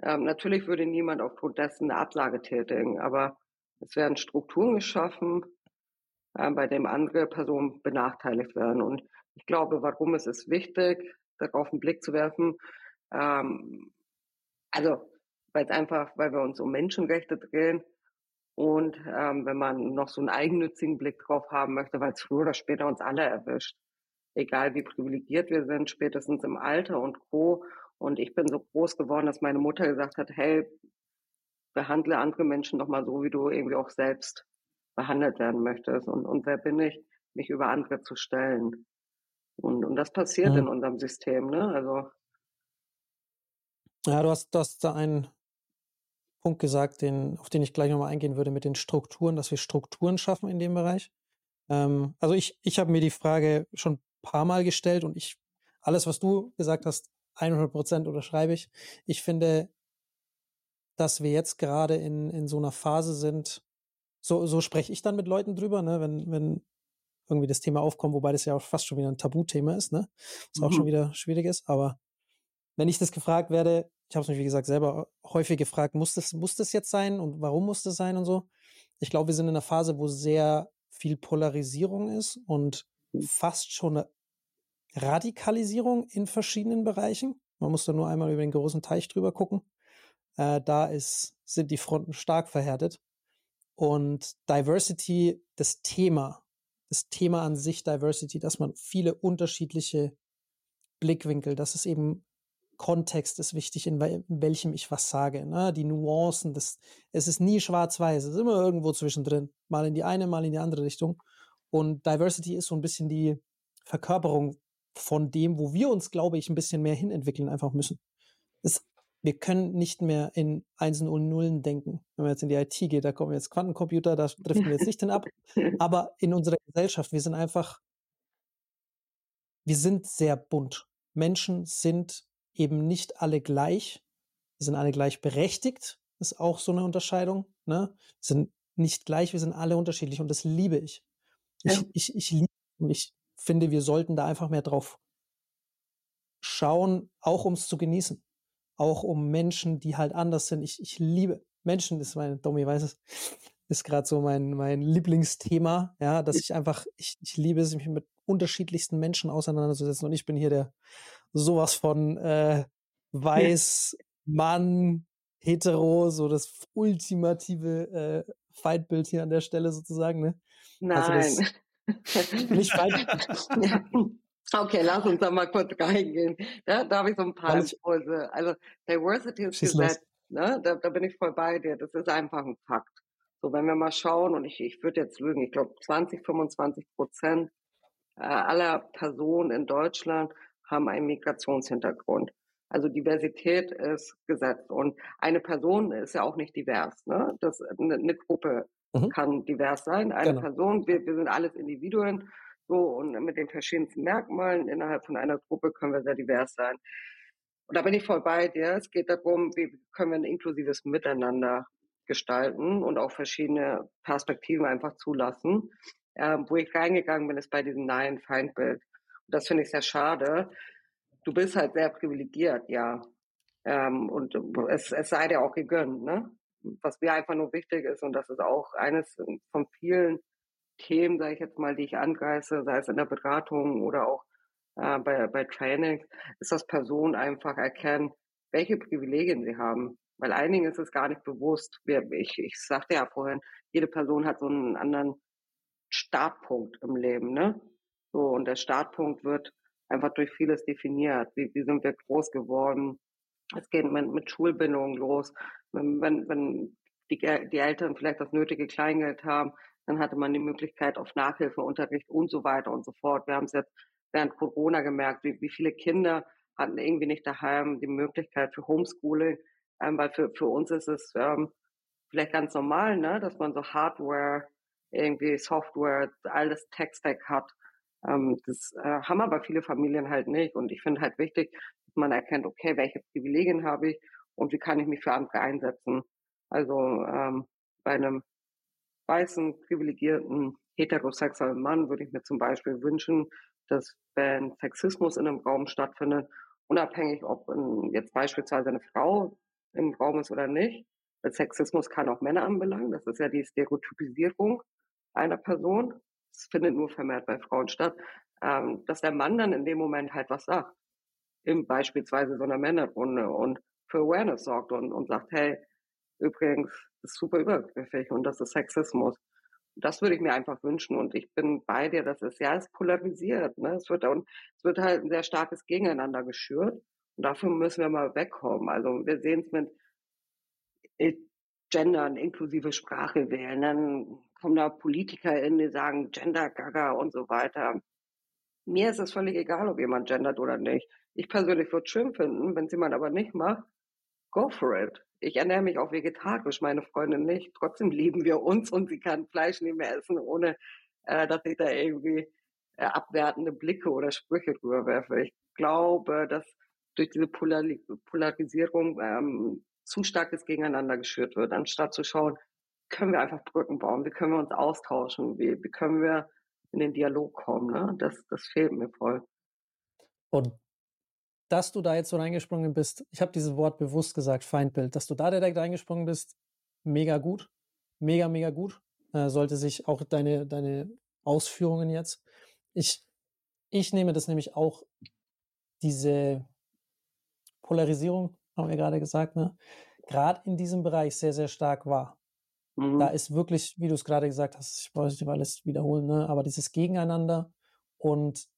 ähm, natürlich würde niemand aufgrund dessen eine Ablage tätigen, aber es werden Strukturen geschaffen, äh, bei denen andere Personen benachteiligt werden. Und ich glaube, warum ist es wichtig, darauf einen Blick zu werfen? Ähm, also weil es einfach, weil wir uns um Menschenrechte drehen und ähm, wenn man noch so einen eigennützigen Blick drauf haben möchte, weil es früher oder später uns alle erwischt, egal wie privilegiert wir sind, spätestens im Alter und Co. Und ich bin so groß geworden, dass meine Mutter gesagt hat, hey, behandle andere Menschen doch mal so, wie du irgendwie auch selbst behandelt werden möchtest. Und, und wer bin ich, mich über andere zu stellen? Und, und das passiert ja. in unserem System, ne? Also. Ja, du hast, du hast da einen Punkt gesagt, den, auf den ich gleich nochmal eingehen würde mit den Strukturen, dass wir Strukturen schaffen in dem Bereich. Ähm, also ich, ich habe mir die Frage schon ein paar Mal gestellt und ich, alles, was du gesagt hast, 100 Prozent unterschreibe ich. Ich finde, dass wir jetzt gerade in, in so einer Phase sind, so, so spreche ich dann mit Leuten drüber, ne, wenn, wenn irgendwie das Thema aufkommt, wobei das ja auch fast schon wieder ein Tabuthema ist, ne, was mhm. auch schon mhm. wieder schwierig ist, aber wenn ich das gefragt werde, ich habe es mich, wie gesagt, selber häufig gefragt, muss das, muss das jetzt sein und warum muss das sein und so. Ich glaube, wir sind in einer Phase, wo sehr viel Polarisierung ist und hm. fast schon Radikalisierung in verschiedenen Bereichen. Man muss da nur einmal über den großen Teich drüber gucken. Äh, da ist, sind die Fronten stark verhärtet. Und Diversity, das Thema, das Thema an sich, Diversity, dass man viele unterschiedliche Blickwinkel, dass es eben Kontext ist wichtig, in, in welchem ich was sage. Ne? Die Nuancen, das, es ist nie schwarz-weiß, es ist immer irgendwo zwischendrin. Mal in die eine, mal in die andere Richtung. Und Diversity ist so ein bisschen die Verkörperung von dem, wo wir uns, glaube ich, ein bisschen mehr hinentwickeln einfach müssen. Es, wir können nicht mehr in Einsen und Nullen denken. Wenn man jetzt in die IT geht, da kommen jetzt Quantencomputer, da driften wir jetzt nicht hin ab. Aber in unserer Gesellschaft, wir sind einfach, wir sind sehr bunt. Menschen sind eben nicht alle gleich. Wir sind alle gleich berechtigt. Ist auch so eine Unterscheidung. Ne? Wir sind nicht gleich, wir sind alle unterschiedlich und das liebe ich. Ich, ich, ich liebe und ich finde, wir sollten da einfach mehr drauf schauen, auch um es zu genießen. Auch um Menschen, die halt anders sind. Ich, ich liebe Menschen, ist mein, Domi weiß es, ist gerade so mein, mein Lieblingsthema, ja, dass ich einfach, ich, ich liebe es, mich mit unterschiedlichsten Menschen auseinanderzusetzen und ich bin hier der sowas von äh, weiß, Mann, hetero, so das ultimative äh, Feindbild hier an der Stelle sozusagen, ne? Nein. Also das, nicht Feind. Okay, lass uns da mal kurz reingehen. Ja, da habe ich so ein paar Impulse. Also Diversity ist Gesetz, ne? Da, da bin ich voll bei dir. Das ist einfach ein Fakt. So, wenn wir mal schauen, und ich, ich würde jetzt lügen, ich glaube 20, 25 Prozent äh, aller Personen in Deutschland haben einen Migrationshintergrund. Also Diversität ist gesetzt und eine Person ist ja auch nicht divers. Ne? Das eine, eine Gruppe mhm. kann divers sein. Eine genau. Person, wir, wir sind alles Individuen so und mit den verschiedensten Merkmalen innerhalb von einer Gruppe können wir sehr divers sein. Und da bin ich voll bei dir. Es geht darum, wie können wir ein inklusives Miteinander gestalten und auch verschiedene Perspektiven einfach zulassen. Ähm, wo ich reingegangen bin, ist bei diesem Nein-Feindbild. Und das finde ich sehr schade. Du bist halt sehr privilegiert, ja. Ähm, und es, es sei dir auch gegönnt, ne? Was mir einfach nur wichtig ist, und das ist auch eines von vielen Themen, sage ich jetzt mal, die ich angreife, sei es in der Beratung oder auch äh, bei, bei Trainings, ist, dass Personen einfach erkennen, welche Privilegien sie haben. Weil einigen ist es gar nicht bewusst. Ich, ich sagte ja vorhin, jede Person hat so einen anderen Startpunkt im Leben, ne? So, und der Startpunkt wird einfach durch vieles definiert. Wie, wie sind wir groß geworden? Es geht mit, mit Schulbindung los. Wenn, wenn, wenn die, die Eltern vielleicht das nötige Kleingeld haben, dann hatte man die Möglichkeit auf Nachhilfeunterricht und so weiter und so fort. Wir haben es jetzt während Corona gemerkt, wie, wie viele Kinder hatten irgendwie nicht daheim die Möglichkeit für Homeschooling, ähm, weil für, für uns ist es ähm, vielleicht ganz normal, ne, dass man so Hardware, irgendwie Software, alles Tech-Stack hat. Ähm, das äh, haben aber viele Familien halt nicht. Und ich finde halt wichtig, dass man erkennt, okay, welche Privilegien habe ich und wie kann ich mich für andere einsetzen. Also ähm, bei einem weißen, privilegierten, heterosexuellen Mann würde ich mir zum Beispiel wünschen, dass wenn Sexismus in einem Raum stattfindet, unabhängig ob ein, jetzt beispielsweise eine Frau im Raum ist oder nicht, weil Sexismus kann auch Männer anbelangen, das ist ja die Stereotypisierung einer Person, es findet nur vermehrt bei Frauen statt, ähm, dass der Mann dann in dem Moment halt was sagt, in beispielsweise so einer Männerrunde und für Awareness sorgt und, und sagt, hey, übrigens, ist super übergriffig und das ist Sexismus. Das würde ich mir einfach wünschen und ich bin bei dir, das ist ja, es polarisiert, ne? Es wird und es wird halt ein sehr starkes Gegeneinander geschürt und dafür müssen wir mal wegkommen. Also wir sehen es mit Gendern, inklusive Sprache wählen, dann kommen da PolitikerInnen, die sagen Gender Gaga und so weiter. Mir ist es völlig egal, ob jemand gendert oder nicht. Ich persönlich würde es schön finden, wenn es jemand aber nicht macht, go for it. Ich ernähre mich auch vegetarisch, meine Freundin nicht. Trotzdem lieben wir uns und sie kann Fleisch nicht mehr essen, ohne äh, dass ich da irgendwie äh, abwertende Blicke oder Sprüche drüber werfe. Ich glaube, dass durch diese Polar Polarisierung ähm, zu starkes Gegeneinander geschürt wird, anstatt zu schauen, können wir einfach Brücken bauen, wie können wir uns austauschen, wie, wie können wir in den Dialog kommen. Ne? Das, das fehlt mir voll. Und dass du da jetzt so reingesprungen bist, ich habe dieses Wort bewusst gesagt, Feindbild, dass du da direkt reingesprungen bist, mega gut, mega, mega gut. Äh, sollte sich auch deine, deine Ausführungen jetzt. Ich ich nehme das nämlich auch, diese Polarisierung, haben wir gerade gesagt, ne? gerade in diesem Bereich sehr, sehr stark wahr. Mhm. Da ist wirklich, wie du es gerade gesagt hast, ich wollte nicht alles wiederholen, ne? aber dieses Gegeneinander und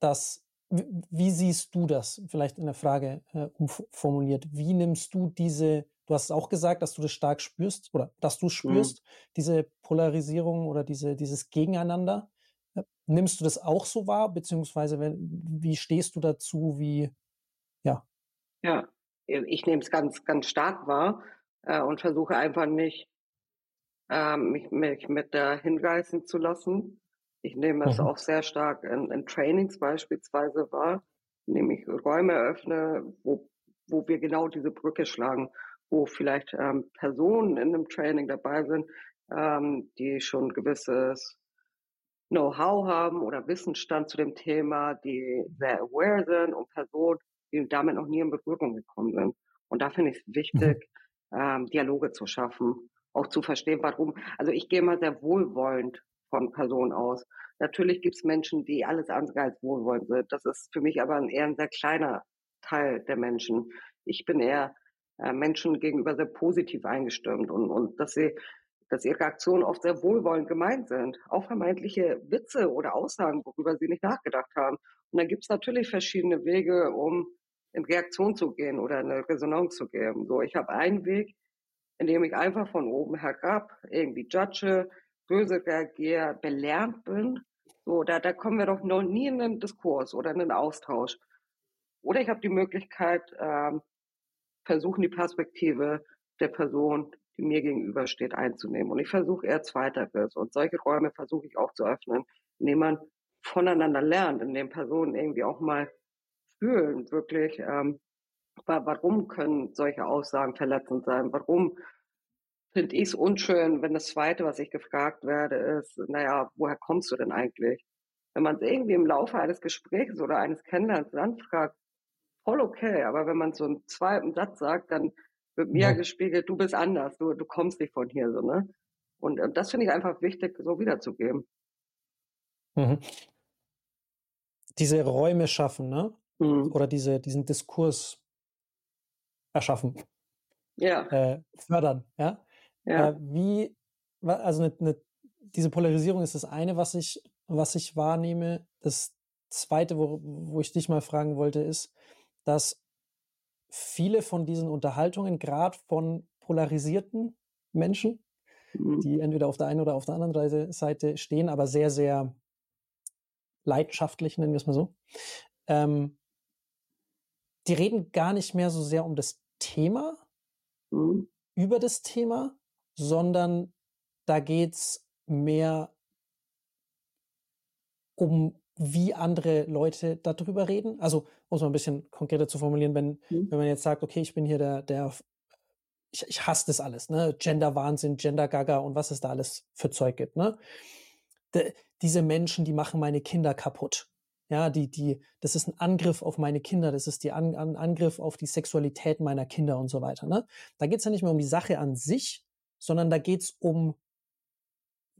das, wie siehst du das? Vielleicht in der Frage äh, umformuliert. Wie nimmst du diese, du hast auch gesagt, dass du das stark spürst oder dass du mhm. spürst, mhm. diese Polarisierung oder diese, dieses Gegeneinander. Äh, nimmst du das auch so wahr, beziehungsweise wenn, wie stehst du dazu, wie, ja? Ja, ich nehme es ganz, ganz stark wahr äh, und versuche einfach nicht, äh, mich, mich mit da hinreißen zu lassen. Ich nehme es mhm. auch sehr stark in, in Trainings beispielsweise wahr, indem ich Räume öffne, wo, wo wir genau diese Brücke schlagen, wo vielleicht ähm, Personen in einem Training dabei sind, ähm, die schon gewisses Know-how haben oder Wissensstand zu dem Thema, die sehr aware sind und Personen, die damit noch nie in Berührung gekommen sind. Und da finde ich es wichtig, mhm. ähm, Dialoge zu schaffen, auch zu verstehen, warum. Also ich gehe mal sehr wohlwollend von Personen aus. Natürlich gibt es Menschen, die alles andere als wohlwollend sind. Das ist für mich aber eher ein sehr kleiner Teil der Menschen. Ich bin eher äh, Menschen gegenüber sehr positiv eingestimmt und, und dass sie dass ihre Aktionen oft sehr wohlwollend gemeint sind. Auch vermeintliche Witze oder Aussagen, worüber sie nicht nachgedacht haben. Und dann gibt es natürlich verschiedene Wege, um in Reaktion zu gehen oder eine Resonanz zu geben. So, ich habe einen Weg, in dem ich einfach von oben herab irgendwie judge, böse reagiere, belernt bin. So, da, da kommen wir doch noch nie in einen Diskurs oder in einen Austausch. Oder ich habe die Möglichkeit, ähm, versuchen, die Perspektive der Person, die mir gegenübersteht, einzunehmen. Und ich versuche eher Zweiteres. Und solche Räume versuche ich auch zu öffnen, indem man voneinander lernt, indem Personen irgendwie auch mal fühlen, wirklich, ähm, warum können solche Aussagen verletzend sein? Warum finde ich es unschön, wenn das Zweite, was ich gefragt werde, ist, naja, woher kommst du denn eigentlich? Wenn man es irgendwie im Laufe eines Gesprächs oder eines Kennenlernens dann fragt, voll okay, aber wenn man so einen zweiten Satz sagt, dann wird mir ja. gespiegelt, du bist anders, du, du kommst nicht von hier, so, ne? Und, und das finde ich einfach wichtig, so wiederzugeben. Mhm. Diese Räume schaffen, ne? Mhm. Oder diese, diesen Diskurs erschaffen. Ja. Äh, fördern, ja. Ja. Äh, wie, also eine, eine, diese Polarisierung ist das eine, was ich, was ich wahrnehme. Das zweite, wo, wo ich dich mal fragen wollte, ist, dass viele von diesen Unterhaltungen, gerade von polarisierten Menschen, mhm. die entweder auf der einen oder auf der anderen Seite stehen, aber sehr, sehr leidenschaftlich, nennen wir es mal so, ähm, die reden gar nicht mehr so sehr um das Thema, mhm. über das Thema, sondern da geht es mehr um wie andere Leute darüber reden. Also, um es mal ein bisschen konkreter zu formulieren, wenn, mhm. wenn man jetzt sagt, okay, ich bin hier der, der ich, ich hasse das alles, ne? Gender-Wahnsinn, Gender-Gaga und was es da alles für Zeug gibt, ne? De, diese Menschen, die machen meine Kinder kaputt. Ja, die, die, das ist ein Angriff auf meine Kinder, das ist die An, An Angriff auf die Sexualität meiner Kinder und so weiter. Ne? Da geht es ja nicht mehr um die Sache an sich, sondern da geht es um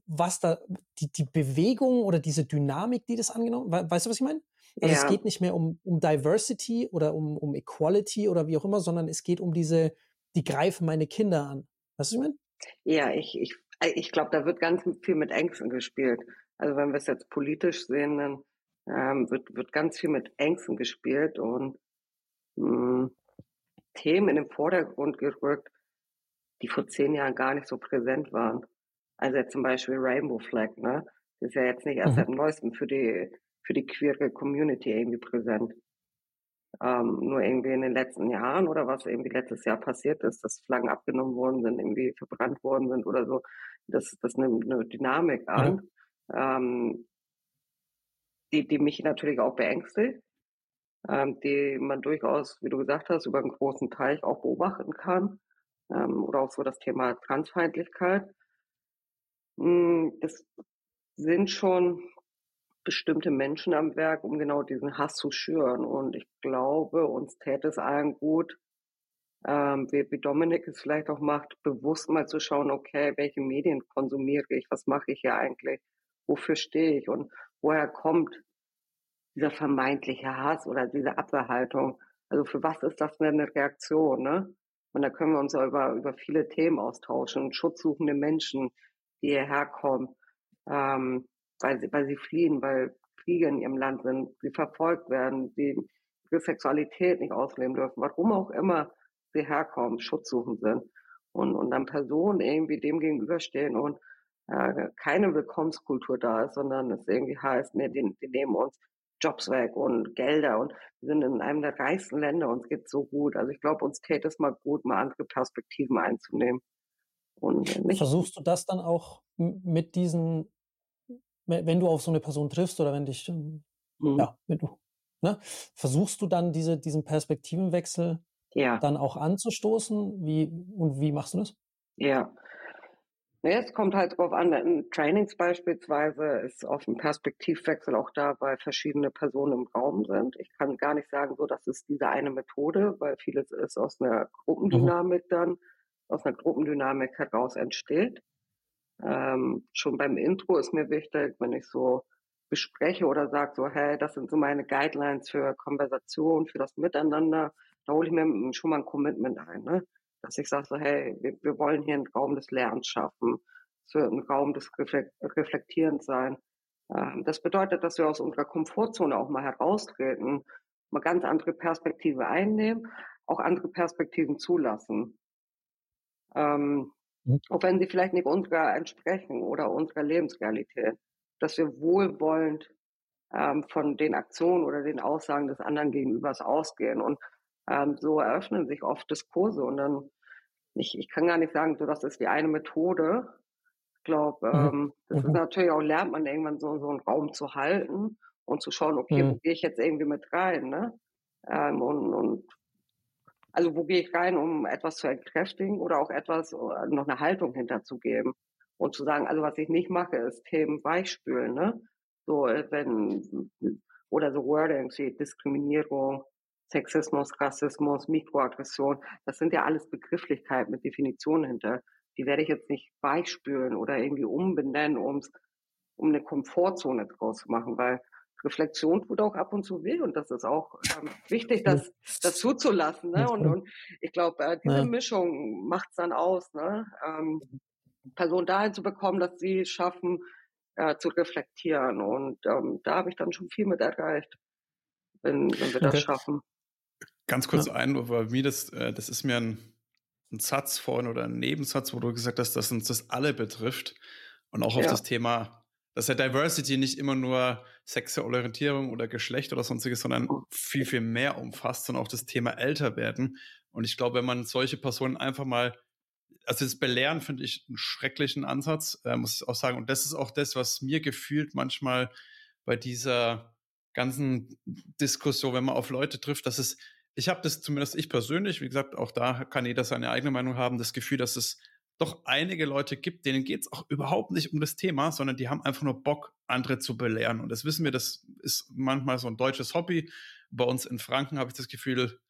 was da, die, die Bewegung oder diese Dynamik, die das angenommen, weißt du, was ich meine? Also ja. es geht nicht mehr um, um Diversity oder um, um Equality oder wie auch immer, sondern es geht um diese, die greifen meine Kinder an. Weißt du, was ich meine? Ja, ich, ich, ich glaube, da wird ganz viel mit Ängsten gespielt. Also wenn wir es jetzt politisch sehen, dann ähm, wird, wird ganz viel mit Ängsten gespielt und mh, hm, Themen in den Vordergrund gerückt, die vor zehn Jahren gar nicht so präsent waren. Also jetzt zum Beispiel Rainbow Flag, ne? Das ist ja jetzt nicht erst mhm. seit neuestem für die, für die queere Community irgendwie präsent. Ähm, nur irgendwie in den letzten Jahren oder was irgendwie letztes Jahr passiert ist, dass Flaggen abgenommen worden sind, irgendwie verbrannt worden sind oder so. Das, das nimmt eine Dynamik an, mhm. ähm, die, die mich natürlich auch beängstigt, ähm, die man durchaus, wie du gesagt hast, über einen großen Teich auch beobachten kann. Ähm, oder auch so das Thema Transfeindlichkeit. Hm, das sind schon bestimmte Menschen am Werk, um genau diesen Hass zu schüren. Und ich glaube, uns täte es allen gut, ähm, wie, wie Dominik es vielleicht auch macht, bewusst mal zu schauen, okay, welche Medien konsumiere ich, was mache ich hier eigentlich, wofür stehe ich und woher kommt dieser vermeintliche Hass oder diese Abwehrhaltung. Also für was ist das denn eine Reaktion, ne? Und da können wir uns ja über, über viele Themen austauschen. Schutzsuchende Menschen, die hierher kommen, ähm, weil, sie, weil sie fliehen, weil Kriege in ihrem Land sind, sie verfolgt werden, sie ihre Sexualität nicht ausleben dürfen, warum auch immer sie herkommen, schutzsuchend sind. Und, und dann Personen irgendwie dem gegenüberstehen und äh, keine Willkommenskultur da ist, sondern es irgendwie heißt, nee, die, die nehmen uns Jobs weg und Gelder und wir sind in einem der reichsten Länder, uns geht so gut. Also ich glaube, uns täte es mal gut, mal andere Perspektiven einzunehmen. Und nicht Versuchst du das dann auch mit diesen, wenn du auf so eine Person triffst oder wenn dich, ähm, mhm. ja, wenn du, ne, versuchst du dann diese, diesen Perspektivenwechsel ja. dann auch anzustoßen? Wie, und wie machst du das? Ja, Nee, es kommt halt drauf an. In Trainings beispielsweise ist auf ein Perspektivwechsel auch da, weil verschiedene Personen im Raum sind. Ich kann gar nicht sagen, so, das ist diese eine Methode, weil vieles ist aus einer Gruppendynamik mhm. dann, aus einer Gruppendynamik heraus entsteht. Ähm, schon beim Intro ist mir wichtig, wenn ich so bespreche oder sage so, hey, das sind so meine Guidelines für Konversation, für das Miteinander, da hole ich mir schon mal ein Commitment ein. Ne? Dass ich sage so, hey, wir, wir wollen hier einen Raum des Lernens schaffen. Es wird ein Raum des Reflektierens sein. Ähm, das bedeutet, dass wir aus unserer Komfortzone auch mal heraustreten, mal ganz andere Perspektive einnehmen, auch andere Perspektiven zulassen. Ähm, mhm. Auch wenn sie vielleicht nicht unserer entsprechen oder unserer Lebensrealität. Dass wir wohlwollend ähm, von den Aktionen oder den Aussagen des anderen Gegenübers ausgehen und ähm, so eröffnen sich oft Diskurse und dann, ich, ich kann gar nicht sagen, so das ist die eine Methode. Ich glaube, mhm. ähm, das mhm. ist natürlich auch, lernt man irgendwann so, so einen Raum zu halten und zu schauen, okay, mhm. wo gehe ich jetzt irgendwie mit rein, ne? Ähm, und, und also wo gehe ich rein, um etwas zu entkräftigen oder auch etwas, äh, noch eine Haltung hinterzugeben und zu sagen, also was ich nicht mache, ist Themen weichspülen, ne? So, äh, wenn, oder so Wordings wie Diskriminierung, Sexismus, Rassismus, Mikroaggression, das sind ja alles Begrifflichkeiten mit Definitionen hinter. Die werde ich jetzt nicht weichspülen oder irgendwie umbenennen, um's, um eine Komfortzone draus zu machen, weil Reflexion tut auch ab und zu weh und das ist auch ähm, wichtig, das, das zuzulassen. Ne? Und, und ich glaube, äh, diese ja. Mischung macht's dann aus, ne? ähm, Personen dahin zu bekommen, dass sie schaffen, äh, zu reflektieren. Und ähm, da habe ich dann schon viel mit erreicht, wenn, wenn wir das okay. schaffen. Ganz kurz ja. ein, weil mir das, äh, das ist mir ein, ein Satz vorhin oder ein Nebensatz, wo du gesagt hast, dass uns das alle betrifft. Und auch ja. auf das Thema, dass ja Diversity nicht immer nur sexuelle Orientierung oder Geschlecht oder sonstiges, sondern oh. viel, viel mehr umfasst und auch das Thema älter werden. Und ich glaube, wenn man solche Personen einfach mal, also das Belehren finde ich einen schrecklichen Ansatz, äh, muss ich auch sagen. Und das ist auch das, was mir gefühlt manchmal bei dieser ganzen Diskussion, wenn man auf Leute trifft, dass es ich habe das zumindest ich persönlich, wie gesagt, auch da kann jeder seine eigene Meinung haben, das Gefühl, dass es doch einige Leute gibt, denen geht es auch überhaupt nicht um das Thema, sondern die haben einfach nur Bock, andere zu belehren. Und das wissen wir, das ist manchmal so ein deutsches Hobby. Bei uns in Franken habe ich das Gefühl,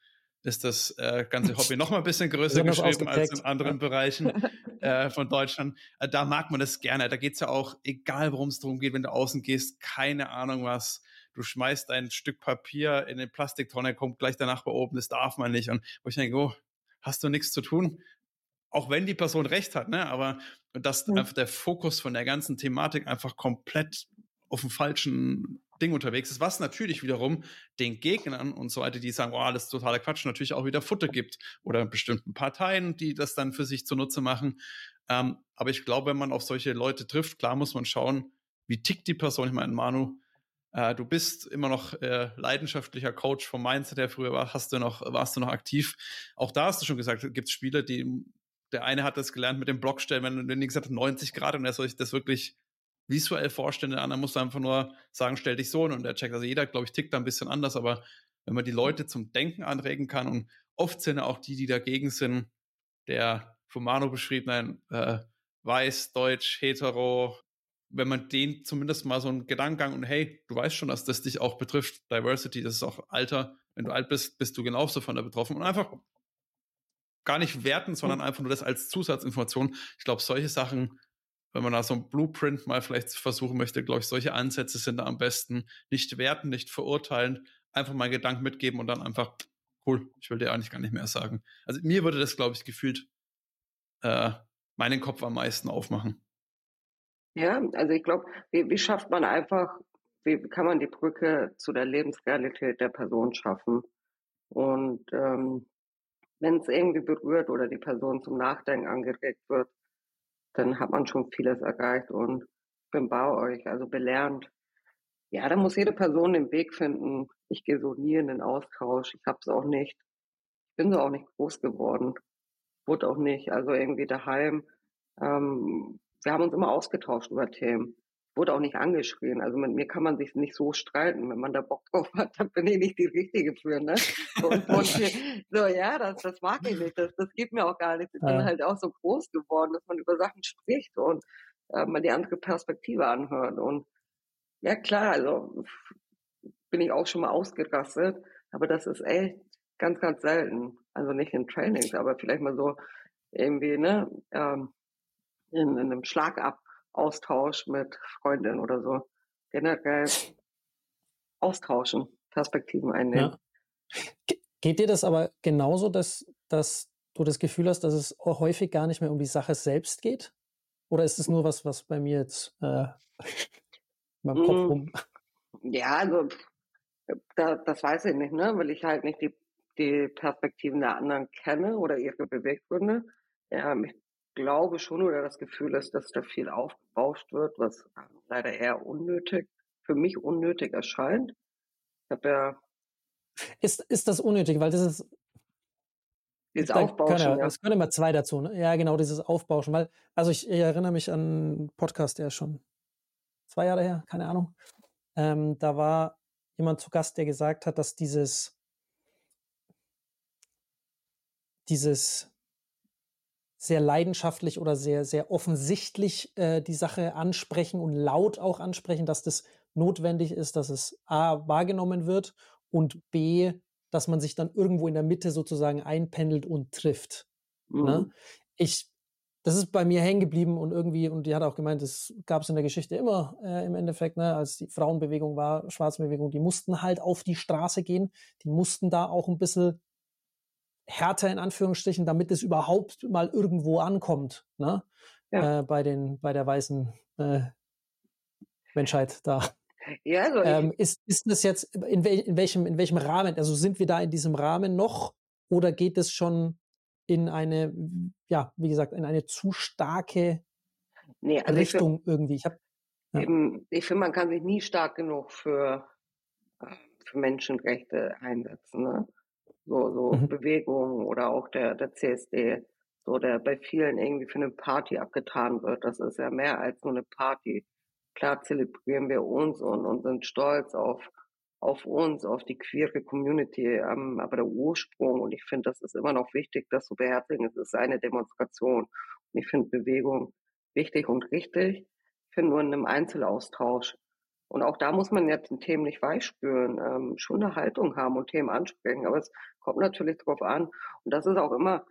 ist das äh, ganze Hobby noch mal ein bisschen größer geschrieben als in anderen Bereichen äh, von Deutschland. Äh, da mag man das gerne. Da geht es ja auch, egal worum es darum geht, wenn du außen gehst, keine Ahnung was, du schmeißt ein Stück Papier in eine Plastiktonne, kommt gleich danach bei oben, das darf man nicht. Und wo ich denke, oh, hast du nichts zu tun? Auch wenn die Person recht hat, ne? Aber dass mhm. einfach der Fokus von der ganzen Thematik einfach komplett auf dem falschen Ding unterwegs ist, was natürlich wiederum den Gegnern und so weiter, die sagen, oh, das ist totaler Quatsch, natürlich auch wieder Futter gibt oder bestimmten Parteien, die das dann für sich zunutze machen. Ähm, aber ich glaube, wenn man auf solche Leute trifft, klar muss man schauen, wie tickt die Person. Ich meine, Manu, äh, du bist immer noch äh, leidenschaftlicher Coach vom Mindset, der früher war, hast du noch, warst du noch aktiv. Auch da hast du schon gesagt, gibt es Spieler, die, der eine hat das gelernt mit dem Blockstellen, wenn, die gesagt hat 90 Grad und er soll sich das wirklich visuell vorstellen, der andere muss einfach nur sagen, stell dich so und der checkt. Also jeder, glaube ich, tickt da ein bisschen anders, aber wenn man die Leute zum Denken anregen kann und oft sind auch die, die dagegen sind, der von Manu beschriebenen äh, weiß, deutsch, hetero, wenn man den zumindest mal so einen Gedankengang und hey, du weißt schon, dass das dich auch betrifft, Diversity, das ist auch Alter, wenn du alt bist, bist du genauso von der betroffen und einfach gar nicht werten, sondern einfach nur das als Zusatzinformation. Ich glaube, solche Sachen wenn man da so ein Blueprint mal vielleicht versuchen möchte, glaube ich, solche Ansätze sind da am besten. Nicht werten, nicht verurteilen, einfach mal Gedanken mitgeben und dann einfach, cool, ich will dir eigentlich gar nicht mehr sagen. Also mir würde das, glaube ich, gefühlt äh, meinen Kopf am meisten aufmachen. Ja, also ich glaube, wie, wie schafft man einfach, wie kann man die Brücke zu der Lebensrealität der Person schaffen? Und ähm, wenn es irgendwie berührt oder die Person zum Nachdenken angeregt wird, dann hat man schon vieles erreicht und ich bin bei euch, also belernt. Ja, da muss jede Person den Weg finden. Ich gehe so nie in den Austausch. Ich habe es auch nicht. Ich bin so auch nicht groß geworden. Wurde auch nicht. Also irgendwie daheim. Ähm, wir haben uns immer ausgetauscht über Themen wurde auch nicht angeschrien. Also mit mir kann man sich nicht so streiten. Wenn man da Bock drauf hat, dann bin ich nicht die Richtige für, ne? Und, und so, ja, das, das mag ich nicht. Das, das gibt mir auch gar nicht. Ich bin ja. halt auch so groß geworden, dass man über Sachen spricht und äh, man die andere Perspektive anhört. Und ja, klar, also bin ich auch schon mal ausgerastet, aber das ist echt ganz, ganz selten. Also nicht in Trainings, aber vielleicht mal so irgendwie, ne, ähm, in, in einem Schlagab Austausch mit Freundinnen oder so. Generell austauschen, Perspektiven einnehmen. Ja. Geht dir das aber genauso, dass, dass du das Gefühl hast, dass es häufig gar nicht mehr um die Sache selbst geht? Oder ist es nur was, was bei mir jetzt äh, meinem Kopf hm. rum? Ja, also da, das weiß ich nicht, ne? weil ich halt nicht die, die Perspektiven der anderen kenne oder ihre Beweggründe. Ja, ich glaube schon oder das Gefühl ist, dass da viel aufgebauscht wird, was leider eher unnötig, für mich unnötig erscheint. Ich habe ja. Ist, ist das unnötig, weil das ist. Dieses Aufbauschen. Können, ja. Es können immer zwei dazu. Ne? Ja, genau, dieses Aufbauschen. Weil, also ich, ich, erinnere mich an einen Podcast, der schon zwei Jahre her, keine Ahnung. Ähm, da war jemand zu Gast, der gesagt hat, dass dieses, dieses sehr leidenschaftlich oder sehr, sehr offensichtlich äh, die Sache ansprechen und laut auch ansprechen, dass das notwendig ist, dass es A wahrgenommen wird und B, dass man sich dann irgendwo in der Mitte sozusagen einpendelt und trifft. Ne? Mhm. Ne? Ich, das ist bei mir hängen geblieben und irgendwie, und die hat auch gemeint, das gab es in der Geschichte immer äh, im Endeffekt, ne, als die Frauenbewegung war, Schwarzenbewegung, die mussten halt auf die Straße gehen, die mussten da auch ein bisschen härter in Anführungsstrichen, damit es überhaupt mal irgendwo ankommt, ne? Ja. Äh, bei den, bei der weißen äh, Menschheit da. Ja, also ähm, ist, ist das jetzt in, wel, in, welchem, in welchem Rahmen? Also sind wir da in diesem Rahmen noch oder geht es schon in eine, ja, wie gesagt, in eine zu starke nee, also Richtung ich find, irgendwie? Ich, ja. ich finde, man kann sich nie stark genug für, äh, für Menschenrechte einsetzen. Ne? So, so mhm. Bewegungen oder auch der, der CSD, so der bei vielen irgendwie für eine Party abgetan wird. Das ist ja mehr als nur eine Party. Klar zelebrieren wir uns und, und sind stolz auf, auf uns, auf die queere Community, ähm, aber der Ursprung, und ich finde, das ist immer noch wichtig, das zu beherzigen, es ist eine Demonstration. Und ich finde Bewegung wichtig und richtig. Ich finde nur in einem Einzelaustausch und auch da muss man jetzt den Themen nicht weichspüren, ähm, schon eine Haltung haben und Themen ansprechen. Aber es kommt natürlich darauf an. Und das ist auch immer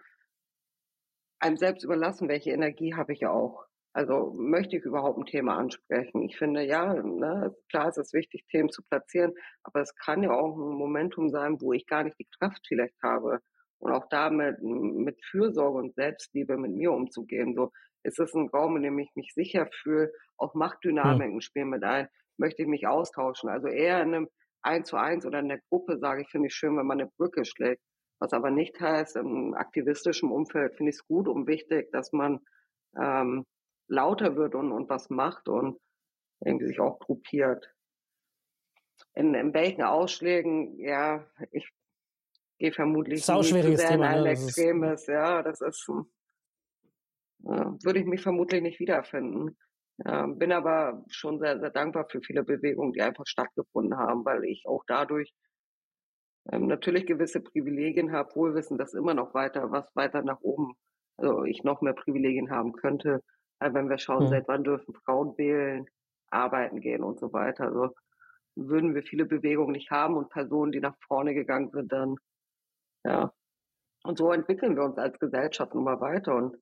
einem selbst überlassen, welche Energie habe ich auch. Also möchte ich überhaupt ein Thema ansprechen? Ich finde, ja, ne, klar ist es wichtig, Themen zu platzieren, aber es kann ja auch ein Momentum sein, wo ich gar nicht die Kraft vielleicht habe. Und auch damit mit Fürsorge und Selbstliebe mit mir umzugehen. So ist es ein Raum, in dem ich mich sicher fühle. Auch Machtdynamiken ja. spielen mit ein möchte ich mich austauschen. Also eher in einem Eins zu eins oder in der Gruppe sage ich, finde ich schön, wenn man eine Brücke schlägt. Was aber nicht heißt, im aktivistischen Umfeld finde ich es gut und wichtig, dass man ähm, lauter wird und, und was macht und irgendwie sich auch gruppiert. In, in welchen Ausschlägen, ja, ich gehe vermutlich nicht sehr Thema, in ein ne? extremes, ja, das ist, äh, würde ich mich vermutlich nicht wiederfinden. Ähm, bin aber schon sehr, sehr dankbar für viele Bewegungen, die einfach stattgefunden haben, weil ich auch dadurch ähm, natürlich gewisse Privilegien habe, wohl wissen, dass immer noch weiter, was weiter nach oben, also ich noch mehr Privilegien haben könnte, weil wenn wir schauen, mhm. seit wann dürfen Frauen wählen, arbeiten gehen und so weiter. Also würden wir viele Bewegungen nicht haben und Personen, die nach vorne gegangen sind, dann ja. Und so entwickeln wir uns als Gesellschaft nun mal weiter und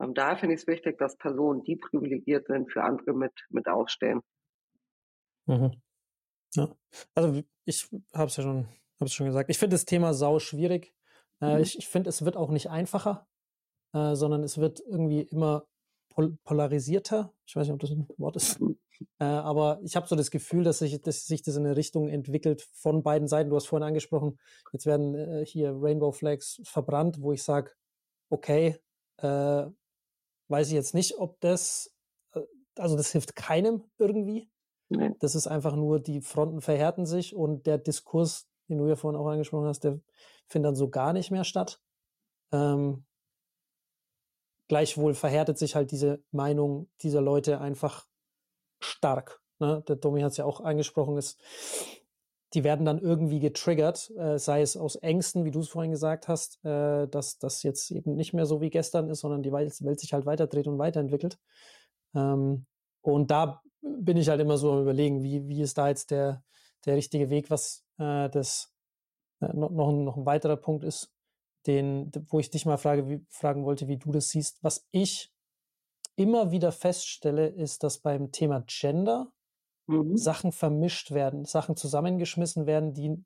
Ähm, da finde ich es wichtig, dass Personen, die privilegiert sind, für andere mit, mit aufstehen. Mhm. Ja. Also ich habe es ja schon, hab's schon gesagt. Ich finde das Thema sau schwierig. Äh, mhm. Ich, ich finde, es wird auch nicht einfacher, äh, sondern es wird irgendwie immer pol polarisierter. Ich weiß nicht, ob das ein Wort ist. Mhm. Äh, aber ich habe so das Gefühl, dass sich, dass sich das in eine Richtung entwickelt von beiden Seiten. Du hast vorhin angesprochen, jetzt werden äh, hier Rainbow Flags verbrannt, wo ich sage, okay, äh, weiß ich jetzt nicht, ob das, äh, also das hilft keinem irgendwie. Nee. Das ist einfach nur, die Fronten verhärten sich und der Diskurs, den du ja vorhin auch angesprochen hast, der findet dann so gar nicht mehr statt. Ähm, gleichwohl verhärtet sich halt diese Meinung dieser Leute einfach stark. Ne? Der Domi hat es ja auch angesprochen, ist, die werden dann irgendwie getriggert, äh, sei es aus Ängsten, wie du es vorhin gesagt hast, äh, dass das jetzt eben nicht mehr so wie gestern ist, sondern die Welt, sich halt weiterdreht und weiterentwickelt. Ähm, und da bin ich halt immer so am überlegen, wie, wie ist da jetzt der, der richtige Weg, was äh, das äh, noch, noch, ein, noch ein weiterer Punkt ist, den, wo ich dich mal frage, wie, fragen wollte, wie du das siehst. Was ich immer wieder feststelle, ist, dass beim Thema Gender mhm. Sachen vermischt werden, Sachen zusammengeschmissen werden, die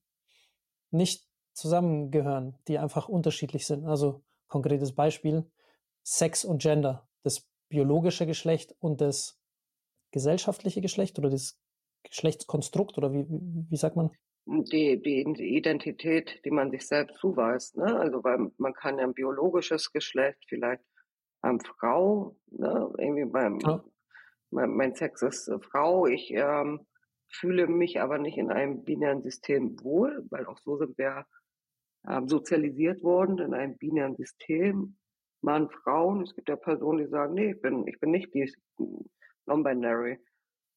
nicht zusammengehören, die einfach unterschiedlich sind. Also konkretes Beispiel, Sex und Gender, das biologische Geschlecht und das gesellschaftliche Geschlecht oder das Geschlechtskonstrukt oder wie, wie sagt man? Die, die Identität, die man sich selbst zuweist. Ne? Also weil man kann ja ein biologisches Geschlecht vielleicht ähm, Frau, ne? irgendwie beim, ja. Mein, mein, Sex ist äh, Frau, ich ähm, fühle mich aber nicht in einem binären System wohl, weil auch so sind wir ähm, sozialisiert worden in einem binären System. Mann, Frauen, es gibt ja Personen, die sagen, nee, ich bin, ich bin nicht die non-binary.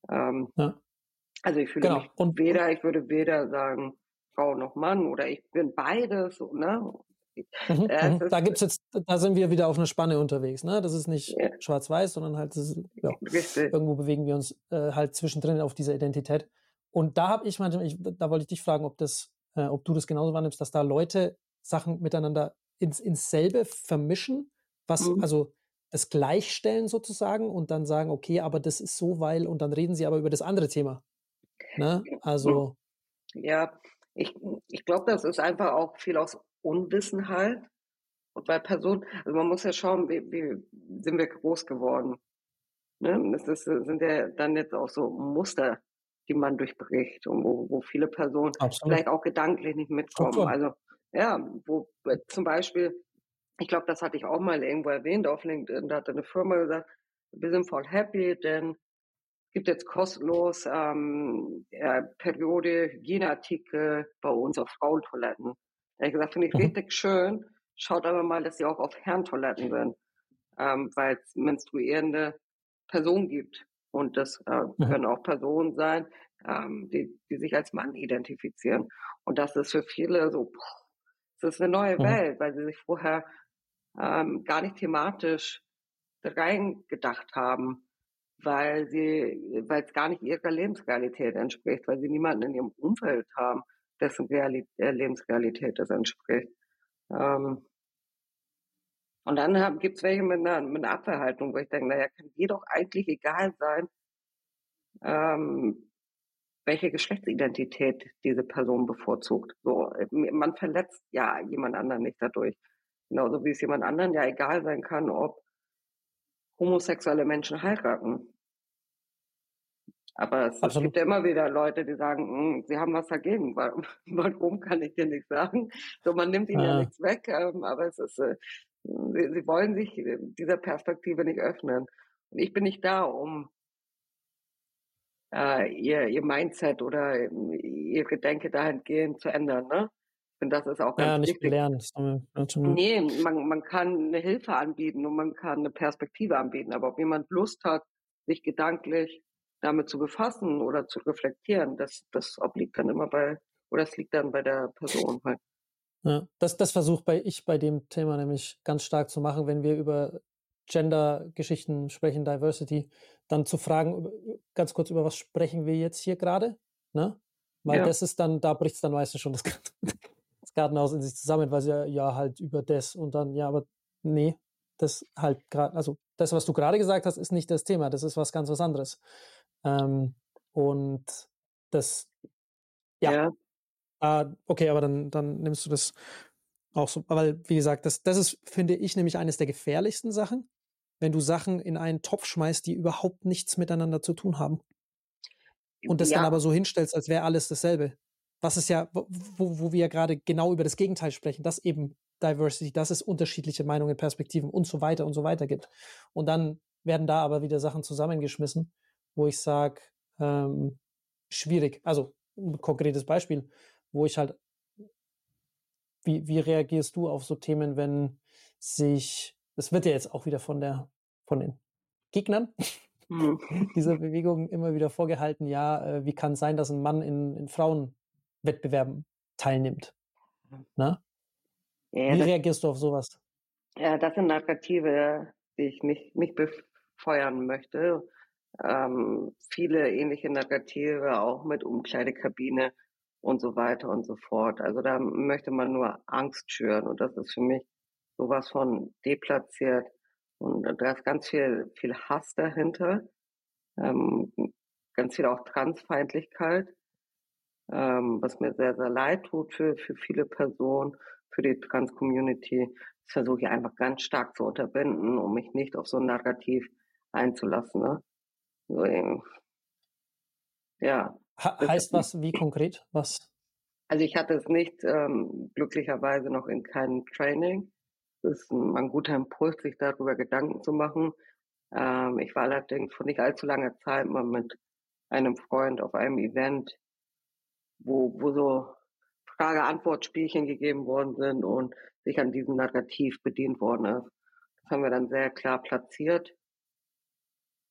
Ähm, ja. Also ich fühle genau. mich und, weder, ich würde weder sagen Frau noch Mann oder ich bin beides, ne? Mhm, äh. Da gibt's jetzt, da sind wir wieder auf einer Spanne unterwegs, ne? Das ist nicht ja. schwarz-weiß, sondern halt, ist, ja, irgendwo bewegen wir uns äh, halt zwischendrin auf dieser Identität. Und da habe ich manchmal, ich, da wollte ich dich fragen, ob das, äh, ob du das genauso wahrnimmst, dass da Leute Sachen miteinander ins, ins selbe vermischen, was, mhm. also das gleichstellen sozusagen und dann sagen, okay, aber das ist so, weil, und dann reden sie aber über das andere Thema. Ne? Also. Ja, ich, ich glaube, das ist einfach auch viel aus Unwissenheit. Und bei Personen, also man muss ja schauen, wie, wie sind wir groß geworden. Ne? Das ist, sind ja dann jetzt auch so Muster, die man durchbricht und wo, wo viele Personen Absolut. vielleicht auch gedanklich nicht mitkommen. Absolut. Also ja, wo zum Beispiel ich glaube, das hatte ich auch mal irgendwo erwähnt auf LinkedIn, da hat eine Firma gesagt, wir sind voll happy, denn es gibt jetzt kostenlos ähm, ja, Periode Hygieneartikel bei uns auf Frauentoiletten. Da habe ich gesagt, finde ich mhm. richtig schön. Schaut aber mal, dass sie auch auf Herrentoiletten sind, ähm, weil es menstruierende Personen gibt. Und das äh, mhm. können auch Personen sein, ähm, die, die sich als Mann identifizieren. Und das ist für viele so, boah, das ist eine neue mhm. Welt, weil sie sich vorher ähm, gar nicht thematisch reingedacht haben, weil sie, weil es gar nicht ihrer Lebensrealität entspricht, weil sie niemanden in ihrem Umfeld haben, dessen Realität, äh, Lebensrealität das entspricht. Ähm, und dann gibt es welche mit einer, mit einer Abwehrhaltung, wo ich denke, naja, kann dir doch eigentlich egal sein, ähm, welche Geschlechtsidentität diese Person bevorzugt. So, man verletzt ja jemand anderen nicht dadurch. Genauso wie es jemand anderen ja egal sein kann, ob homosexuelle Menschen heiraten. Aber es, es gibt ja immer wieder Leute, die sagen, hm, sie haben was dagegen. Warum kann ich dir nicht sagen? So, man nimmt ihnen ja, ja nichts weg, ähm, aber es ist, äh, sie, sie wollen sich dieser Perspektive nicht öffnen. Und ich bin nicht da, um äh, ihr, ihr Mindset oder ihr Gedenke dahingehend zu ändern. Ne? Und das ist auch ganz ja, nicht wichtig. lernen. Nee, man, man kann eine Hilfe anbieten und man kann eine Perspektive anbieten. Aber ob jemand Lust hat, sich gedanklich damit zu befassen oder zu reflektieren, das, das obliegt dann immer bei, oder es liegt dann bei der Person halt. Ja, das, das versuche bei, ich bei dem Thema nämlich ganz stark zu machen, wenn wir über Gender-Geschichten sprechen, Diversity, dann zu fragen, ganz kurz, über was sprechen wir jetzt hier gerade? Ne? Weil ja. das ist dann, da bricht es dann meistens schon das, Gartenhaus in sich zusammen, weil sie ja, ja halt über das und dann, ja, aber nee, das halt gerade, also das, was du gerade gesagt hast, ist nicht das Thema, das ist was ganz was anderes. Ähm, und das, ja. ja. Äh, okay, aber dann, dann nimmst du das auch so, weil, wie gesagt, das, das ist, finde ich, nämlich eines der gefährlichsten Sachen, wenn du Sachen in einen Topf schmeißt, die überhaupt nichts miteinander zu tun haben. Und das ja. dann aber so hinstellst, als wäre alles dasselbe. Was ist ja, wo, wo wir ja gerade genau über das Gegenteil sprechen, dass eben Diversity, dass es unterschiedliche Meinungen, Perspektiven und so weiter und so weiter gibt. Und dann werden da aber wieder Sachen zusammengeschmissen, wo ich sage, ähm, schwierig. Also ein konkretes Beispiel, wo ich halt, wie, wie reagierst du auf so Themen, wenn sich, das wird ja jetzt auch wieder von der, von den Gegnern mhm. dieser Bewegung immer wieder vorgehalten, ja, äh, wie kann es sein, dass ein Mann in, in Frauenwettbewerben teilnimmt? Na? Ja, Wie das, reagierst du auf sowas? Ja, das sind Narrative, die ich nicht, nicht befeuern möchte. Ähm, viele ähnliche Narrative, auch mit Umkleidekabine und so weiter und so fort. Also da möchte man nur Angst schüren und das ist für mich sowas von deplatziert. Und da ist ganz viel, viel Hass dahinter, ähm, ganz viel auch Transfeindlichkeit, ähm, was mir sehr, sehr leid tut für, für viele Personen für die Trans-Community. Das versuche ich einfach ganz stark zu unterbinden, um mich nicht auf so ein Narrativ einzulassen. Ne? Ja. Heißt was, wie konkret? Was? Also ich hatte es nicht ähm, glücklicherweise noch in keinem Training. Das ist ein, ein, guter Impuls, sich darüber Gedanken zu machen. Ähm, ich war allerdings vor nicht allzu langer Zeit mal mit einem Freund auf einem Event, wo, wo so Frage-Antwort-Spielchen gegeben worden sind und sich an diesem Narrativ bedient worden ist. Das haben wir dann sehr klar platziert.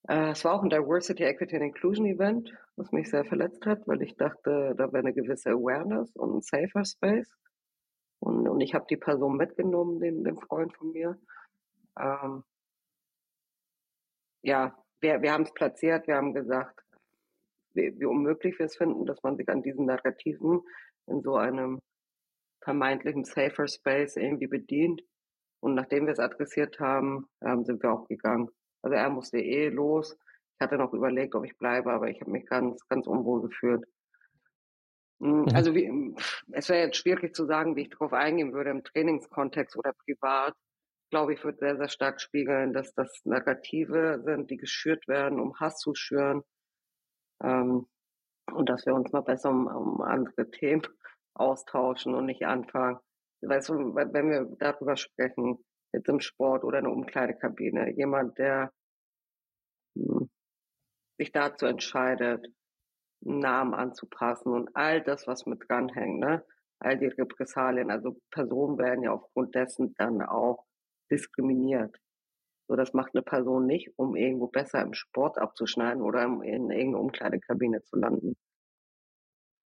Äh, es war auch ein Diversity, Equity and Inclusion Event, was mich sehr verletzt hat, weil ich dachte, da wäre eine gewisse Awareness und ein safer Space. Und, und ich habe die Person mitgenommen, den, den Freund von mir. Ähm, ja, wir, wir haben es platziert, wir haben gesagt, wie, wie unmöglich wir es finden, dass man sich an diesen Narrativen in so einem vermeintlichen safer Space irgendwie bedient. Und nachdem wir es adressiert haben, ähm, sind wir auch gegangen. Also er musste eh los. Ich hatte noch überlegt, ob ich bleibe, aber ich habe mich ganz, ganz unwohl gefühlt. Hm, mhm. Also wie, es wäre jetzt schwierig zu sagen, wie ich darauf eingehen würde im Trainingskontext oder privat. Ich glaube, ich würde sehr, sehr stark spiegeln, dass das Narrative sind, die geschürt werden, um Hass zu schüren. Ähm, und dass wir uns mal besser um, um andere Themen austauschen und nicht anfangen. Weißt du, wenn wir darüber sprechen, jetzt im Sport oder in der Umkleidekabine, jemand, der hm, sich dazu entscheidet, einen Namen anzupassen und all das, was mit dranhängt, ne? all die Repressalien, also Personen werden ja aufgrund dessen dann auch diskriminiert. So, das macht eine Person nicht, um irgendwo besser im Sport abzuschneiden oder in irgendeiner Umkleidekabine zu landen.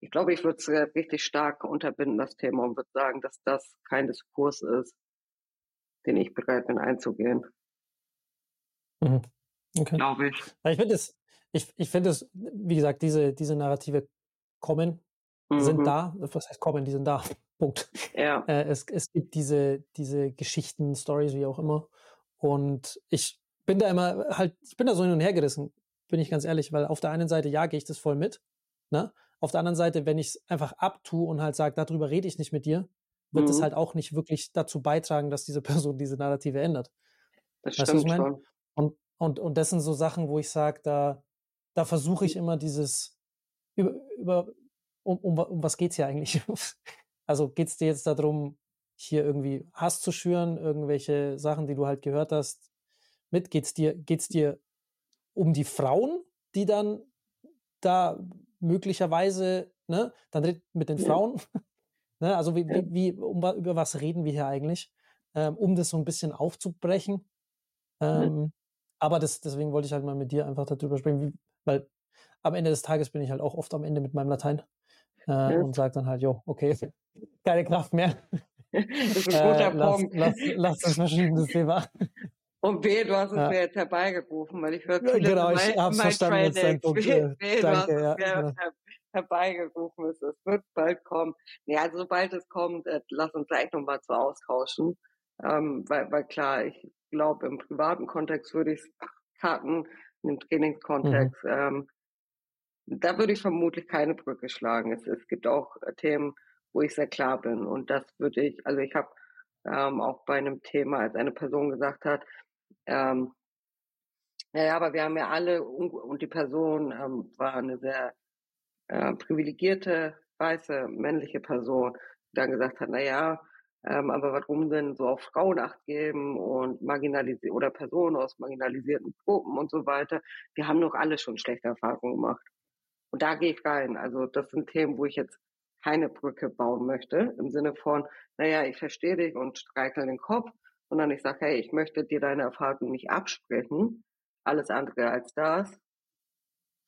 Ich glaube, ich würde es richtig stark unterbinden, das Thema, und würde sagen, dass das kein Diskurs ist, den ich bereit bin einzugehen. Mhm. Okay. Glaube ich. Ich finde es, ich, ich finde es, wie gesagt, diese, diese Narrative kommen, mhm. sind da. Was heißt kommen? Die sind da. Punkt. Ja. Äh, es, es gibt diese, diese Geschichten, Stories, wie auch immer. Und ich bin da immer halt, ich bin da so hin und her gerissen, bin ich ganz ehrlich, weil auf der einen Seite, ja, gehe ich das voll mit. Ne? Auf der anderen Seite, wenn ich es einfach abtue und halt sage, darüber rede ich nicht mit dir, wird mhm. es halt auch nicht wirklich dazu beitragen, dass diese Person diese Narrative ändert. Das weißt stimmt schon. Und, und, und das sind so Sachen, wo ich sage, da, da versuche ich immer dieses, über, über um, um, um was geht's hier eigentlich? also geht es dir jetzt darum, hier irgendwie Hass zu schüren, irgendwelche Sachen, die du halt gehört hast, mit? Geht's dir, geht's dir um die Frauen, die dann da möglicherweise, ne, dann redet mit den Frauen. Ne, also wie, wie, wie um, über was reden wir hier eigentlich? Ähm, um das so ein bisschen aufzubrechen. Ähm, mhm. Aber das, deswegen wollte ich halt mal mit dir einfach darüber sprechen, wie, weil am Ende des Tages bin ich halt auch oft am Ende mit meinem Latein äh, ja. und sage dann halt, jo, okay, keine Kraft mehr. Das ist ein guter äh, Punkt. Lass, lass, das verschiedenes Thema. Und B, du hast es ja. mir jetzt herbeigerufen, weil ich höre viele Genau, ich habe verstanden jetzt deinen Punkt. B, äh, B, du hast ja, genau. Herbeigerufen, es, es wird bald kommen. Ja, also sobald es kommt, äh, lass uns gleich nochmal zu austauschen. Ähm, weil, weil klar, ich glaube, im privaten Kontext würde ich Karten, im Trainingskontext, mhm. ähm, da würde ich vermutlich keine Brücke schlagen. Es, es gibt auch Themen, wo ich sehr klar bin. Und das würde ich, also ich habe ähm, auch bei einem Thema, als eine Person gesagt hat, ähm, ja, aber wir haben ja alle, und die Person ähm, war eine sehr äh, privilegierte, weiße, männliche Person, dann gesagt hat, na ja, ähm, aber warum denn so auf Frauen acht geben und marginalisiert oder Personen aus marginalisierten Gruppen und so weiter? Wir haben doch alle schon schlechte Erfahrungen gemacht. Und da gehe ich rein. Also das sind Themen, wo ich jetzt keine Brücke bauen möchte, im Sinne von, naja, ich verstehe dich und streichel den Kopf, sondern ich sage, hey, ich möchte dir deine Erfahrung nicht absprechen, alles andere als das.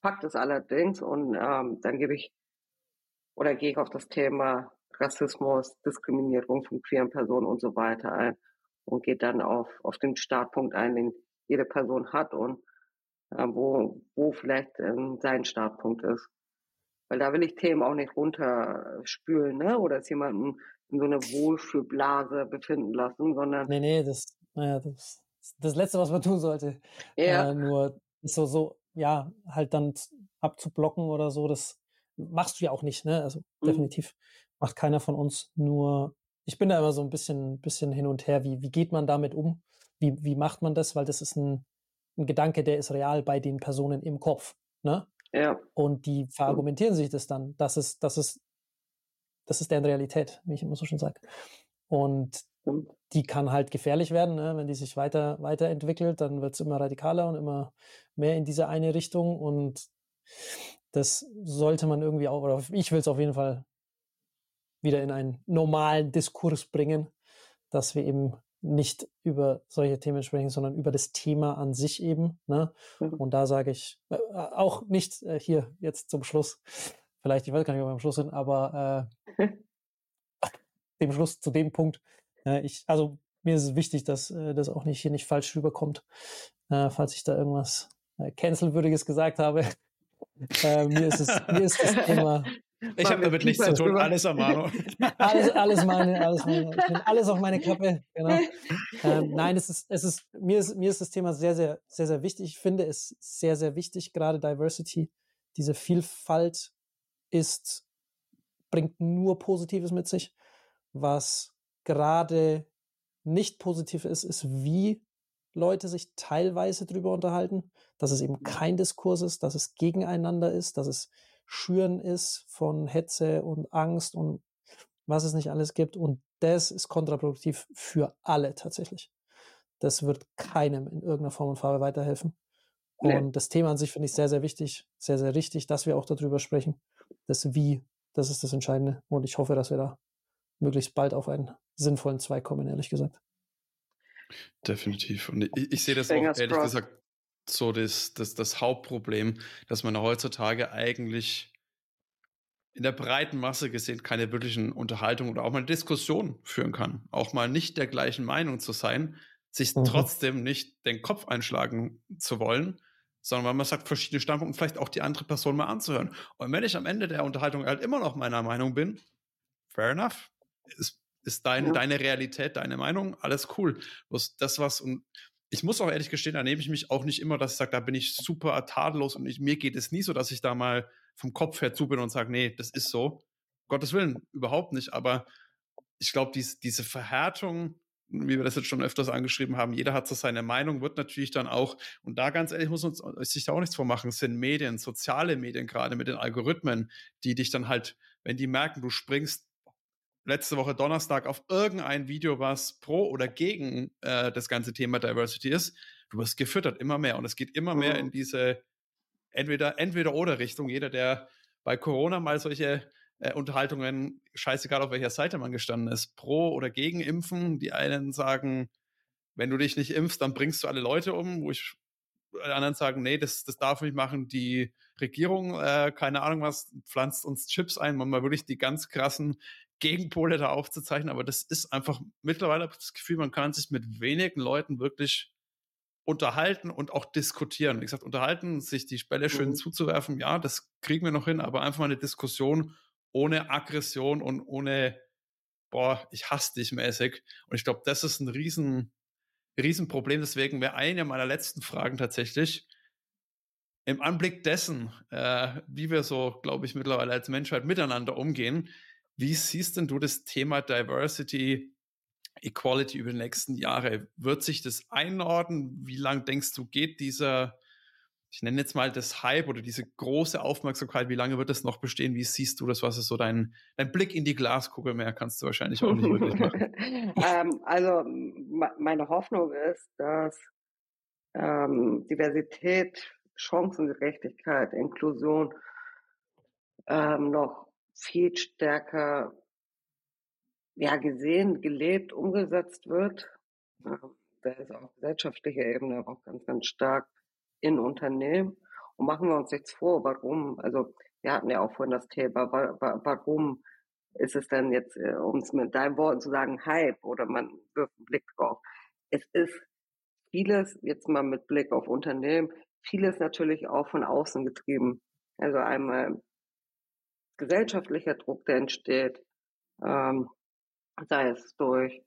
Fakt ist allerdings, und ähm, dann gebe ich oder gehe ich auf das Thema Rassismus, Diskriminierung von queeren Personen und so weiter ein und gehe dann auf, auf den Startpunkt ein, den jede Person hat und äh, wo, wo vielleicht ähm, sein Startpunkt ist. Weil da will ich Themen auch nicht runterspülen, ne? Oder es jemanden in so einer Wohlfühlblase befinden lassen, sondern. Nee, nee, das, naja, das, das Letzte, was man tun sollte. Ja. Äh, nur so, so, ja, halt dann abzublocken oder so, das machst du ja auch nicht, ne? Also mhm. definitiv macht keiner von uns. Nur ich bin da immer so ein bisschen, bisschen hin und her. Wie, wie geht man damit um? Wie, wie macht man das? Weil das ist ein, ein Gedanke, der ist real bei den Personen im Kopf. Ne? Ja. Und die verargumentieren sich das dann. Das ist, das ist, das ist deren Realität, wie ich immer so schön sage. Und die kann halt gefährlich werden, ne? wenn die sich weiter, weiterentwickelt, dann wird es immer radikaler und immer mehr in diese eine Richtung. Und das sollte man irgendwie auch, oder ich will es auf jeden Fall wieder in einen normalen Diskurs bringen, dass wir eben nicht über solche Themen sprechen, sondern über das Thema an sich eben. Ne? Mhm. Und da sage ich äh, auch nicht äh, hier jetzt zum Schluss, vielleicht, ich weiß gar nicht, ob wir am Schluss sind, aber äh, dem Schluss zu dem Punkt, äh, ich, also mir ist es wichtig, dass äh, das auch nicht hier nicht falsch rüberkommt, äh, falls ich da irgendwas äh, cancelwürdiges gesagt habe. äh, mir, ist es, mir ist das Thema ich habe damit nichts zu tun, alles Amano. alles, alles meine, alles meine, alles auf meine Kappe, genau. Ähm, nein, es ist, es ist, mir ist, mir ist das Thema sehr, sehr, sehr, sehr wichtig. Ich finde es sehr, sehr wichtig, gerade Diversity, diese Vielfalt ist, bringt nur Positives mit sich. Was gerade nicht positiv ist, ist, wie Leute sich teilweise drüber unterhalten, dass es eben kein Diskurs ist, dass es gegeneinander ist, dass es Schüren ist von Hetze und Angst und was es nicht alles gibt. Und das ist kontraproduktiv für alle tatsächlich. Das wird keinem in irgendeiner Form und Farbe weiterhelfen. Nee. Und das Thema an sich finde ich sehr, sehr wichtig, sehr, sehr richtig, dass wir auch darüber sprechen. Das Wie, das ist das Entscheidende. Und ich hoffe, dass wir da möglichst bald auf einen sinnvollen Zweig kommen, ehrlich gesagt. Definitiv. Und ich, ich sehe das Fingers auch ehrlich crossed. gesagt so das, das, das Hauptproblem, dass man heutzutage eigentlich in der breiten Masse gesehen keine wirklichen Unterhaltungen oder auch mal eine Diskussion führen kann. Auch mal nicht der gleichen Meinung zu sein, sich mhm. trotzdem nicht den Kopf einschlagen zu wollen, sondern weil man sagt, verschiedene Standpunkte, vielleicht auch die andere Person mal anzuhören. Und wenn ich am Ende der Unterhaltung halt immer noch meiner Meinung bin, fair enough. Ist, ist dein, ja. deine Realität, deine Meinung, alles cool. Bloß das, was, und ich muss auch ehrlich gestehen, da nehme ich mich auch nicht immer, dass ich sage, da bin ich super tadellos und ich, mir geht es nie so, dass ich da mal vom Kopf her zu bin und sage, nee, das ist so. Gottes Willen, überhaupt nicht. Aber ich glaube, dies, diese Verhärtung, wie wir das jetzt schon öfters angeschrieben haben, jeder hat so seine Meinung, wird natürlich dann auch, und da ganz ehrlich muss uns sich da auch nichts vormachen, sind Medien, soziale Medien gerade mit den Algorithmen, die dich dann halt, wenn die merken, du springst letzte Woche Donnerstag auf irgendein Video, was pro oder gegen äh, das ganze Thema Diversity ist, du wirst gefüttert immer mehr und es geht immer mehr mhm. in diese entweder entweder oder Richtung. Jeder, der bei Corona mal solche äh, Unterhaltungen, scheißegal auf welcher Seite man gestanden ist, pro oder gegen Impfen, die einen sagen, wenn du dich nicht impfst, dann bringst du alle Leute um, wo ich die anderen sagen, nee, das, das darf nicht machen. Die Regierung, äh, keine Ahnung was, pflanzt uns Chips ein, man mal wirklich die ganz krassen Gegenpole da aufzuzeichnen, aber das ist einfach mittlerweile das Gefühl, man kann sich mit wenigen Leuten wirklich unterhalten und auch diskutieren. Wie gesagt, unterhalten, sich die Bälle schön mhm. zuzuwerfen, ja, das kriegen wir noch hin, aber einfach mal eine Diskussion ohne Aggression und ohne boah, ich hasse dich mäßig. Und ich glaube, das ist ein riesen, Riesenproblem. Deswegen wäre eine meiner letzten Fragen tatsächlich, im Anblick dessen, äh, wie wir so, glaube ich, mittlerweile als Menschheit miteinander umgehen, wie siehst denn du das Thema Diversity, Equality über die nächsten Jahre? Wird sich das einordnen? Wie lang denkst du, geht dieser, ich nenne jetzt mal das Hype oder diese große Aufmerksamkeit, wie lange wird das noch bestehen? Wie siehst du das? Was ist so dein, dein Blick in die Glaskugel mehr? Kannst du wahrscheinlich auch nicht wirklich machen. ähm, also meine Hoffnung ist, dass ähm, Diversität, Chancengerechtigkeit, Inklusion ähm, noch viel stärker ja, gesehen, gelebt, umgesetzt wird. Ähm, da ist auch gesellschaftliche Ebene auch ganz, ganz stark in Unternehmen. Und machen wir uns nichts vor, warum, also wir hatten ja auch vorhin das Thema, warum ist es denn jetzt, äh, um es mit deinen Worten zu sagen, Hype oder man wirft einen Blick drauf. Es ist vieles, jetzt mal mit Blick auf Unternehmen, vieles natürlich auch von außen getrieben. Also einmal gesellschaftlicher Druck, der entsteht, ähm, sei es durch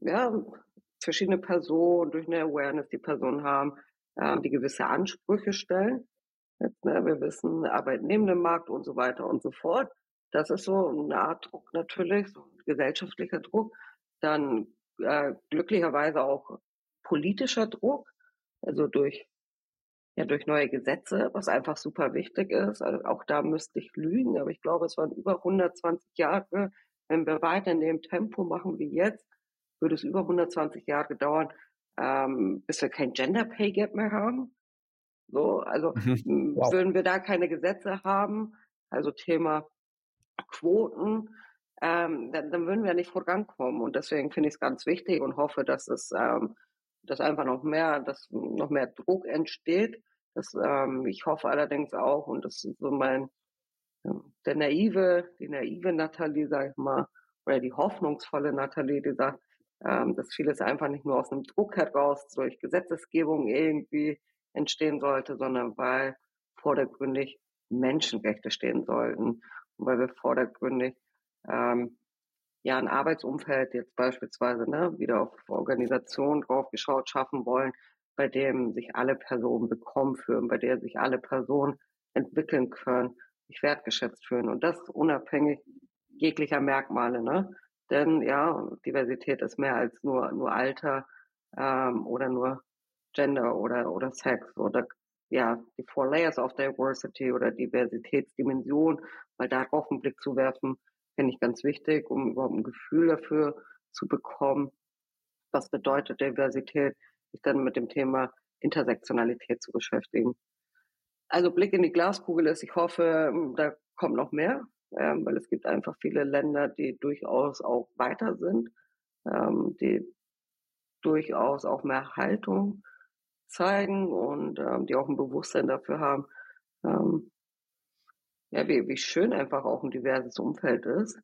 ja, verschiedene Personen, durch eine Awareness, die Personen haben, äh, die gewisse Ansprüche stellen. Jetzt, ne, wir wissen, Arbeitnehmendenmarkt und so weiter und so fort. Das ist so eine Art Druck natürlich, so gesellschaftlicher Druck. Dann äh, glücklicherweise auch politischer Druck, also durch ja durch neue Gesetze, was einfach super wichtig ist. Also auch da müsste ich lügen, aber ich glaube, es waren über 120 Jahre. Wenn wir weiter in dem Tempo machen wie jetzt, würde es über 120 Jahre dauern, ähm, bis wir kein Gender Pay Gap mehr haben. So, also mhm. wow. würden wir da keine Gesetze haben, also Thema Quoten, ähm, dann, dann, würden wir nicht vorankommen. Und deswegen finde ich es ganz wichtig und hoffe, dass es ähm, dass einfach noch mehr, dass noch mehr Druck entsteht. Das, ähm, ich hoffe allerdings auch, und das ist so mein der naive, die naive Nathalie, sag ich mal, oder die hoffnungsvolle Nathalie, die sagt, ähm, dass vieles einfach nicht nur aus einem Druck heraus durch Gesetzesgebung irgendwie entstehen sollte, sondern weil vordergründig Menschenrechte stehen sollten und weil wir vordergründig ähm, ja ein Arbeitsumfeld jetzt beispielsweise ne, wieder auf Organisation drauf geschaut schaffen wollen, bei dem sich alle Personen bekommen fühlen, bei der sich alle Personen entwickeln können, sich wertgeschätzt fühlen und das unabhängig jeglicher Merkmale. Ne? Denn ja, Diversität ist mehr als nur, nur Alter ähm, oder nur Gender oder, oder Sex oder ja, die Four Layers of Diversity oder Diversitätsdimension, mal darauf einen Blick zu werfen, finde ich ganz wichtig, um überhaupt ein Gefühl dafür zu bekommen, was bedeutet Diversität, sich dann mit dem Thema Intersektionalität zu beschäftigen. Also Blick in die Glaskugel ist, ich hoffe, da kommt noch mehr ähm, weil es gibt einfach viele Länder, die durchaus auch weiter sind, ähm, die durchaus auch mehr Haltung zeigen und ähm, die auch ein Bewusstsein dafür haben, ähm, ja, wie, wie schön einfach auch ein diverses Umfeld ist.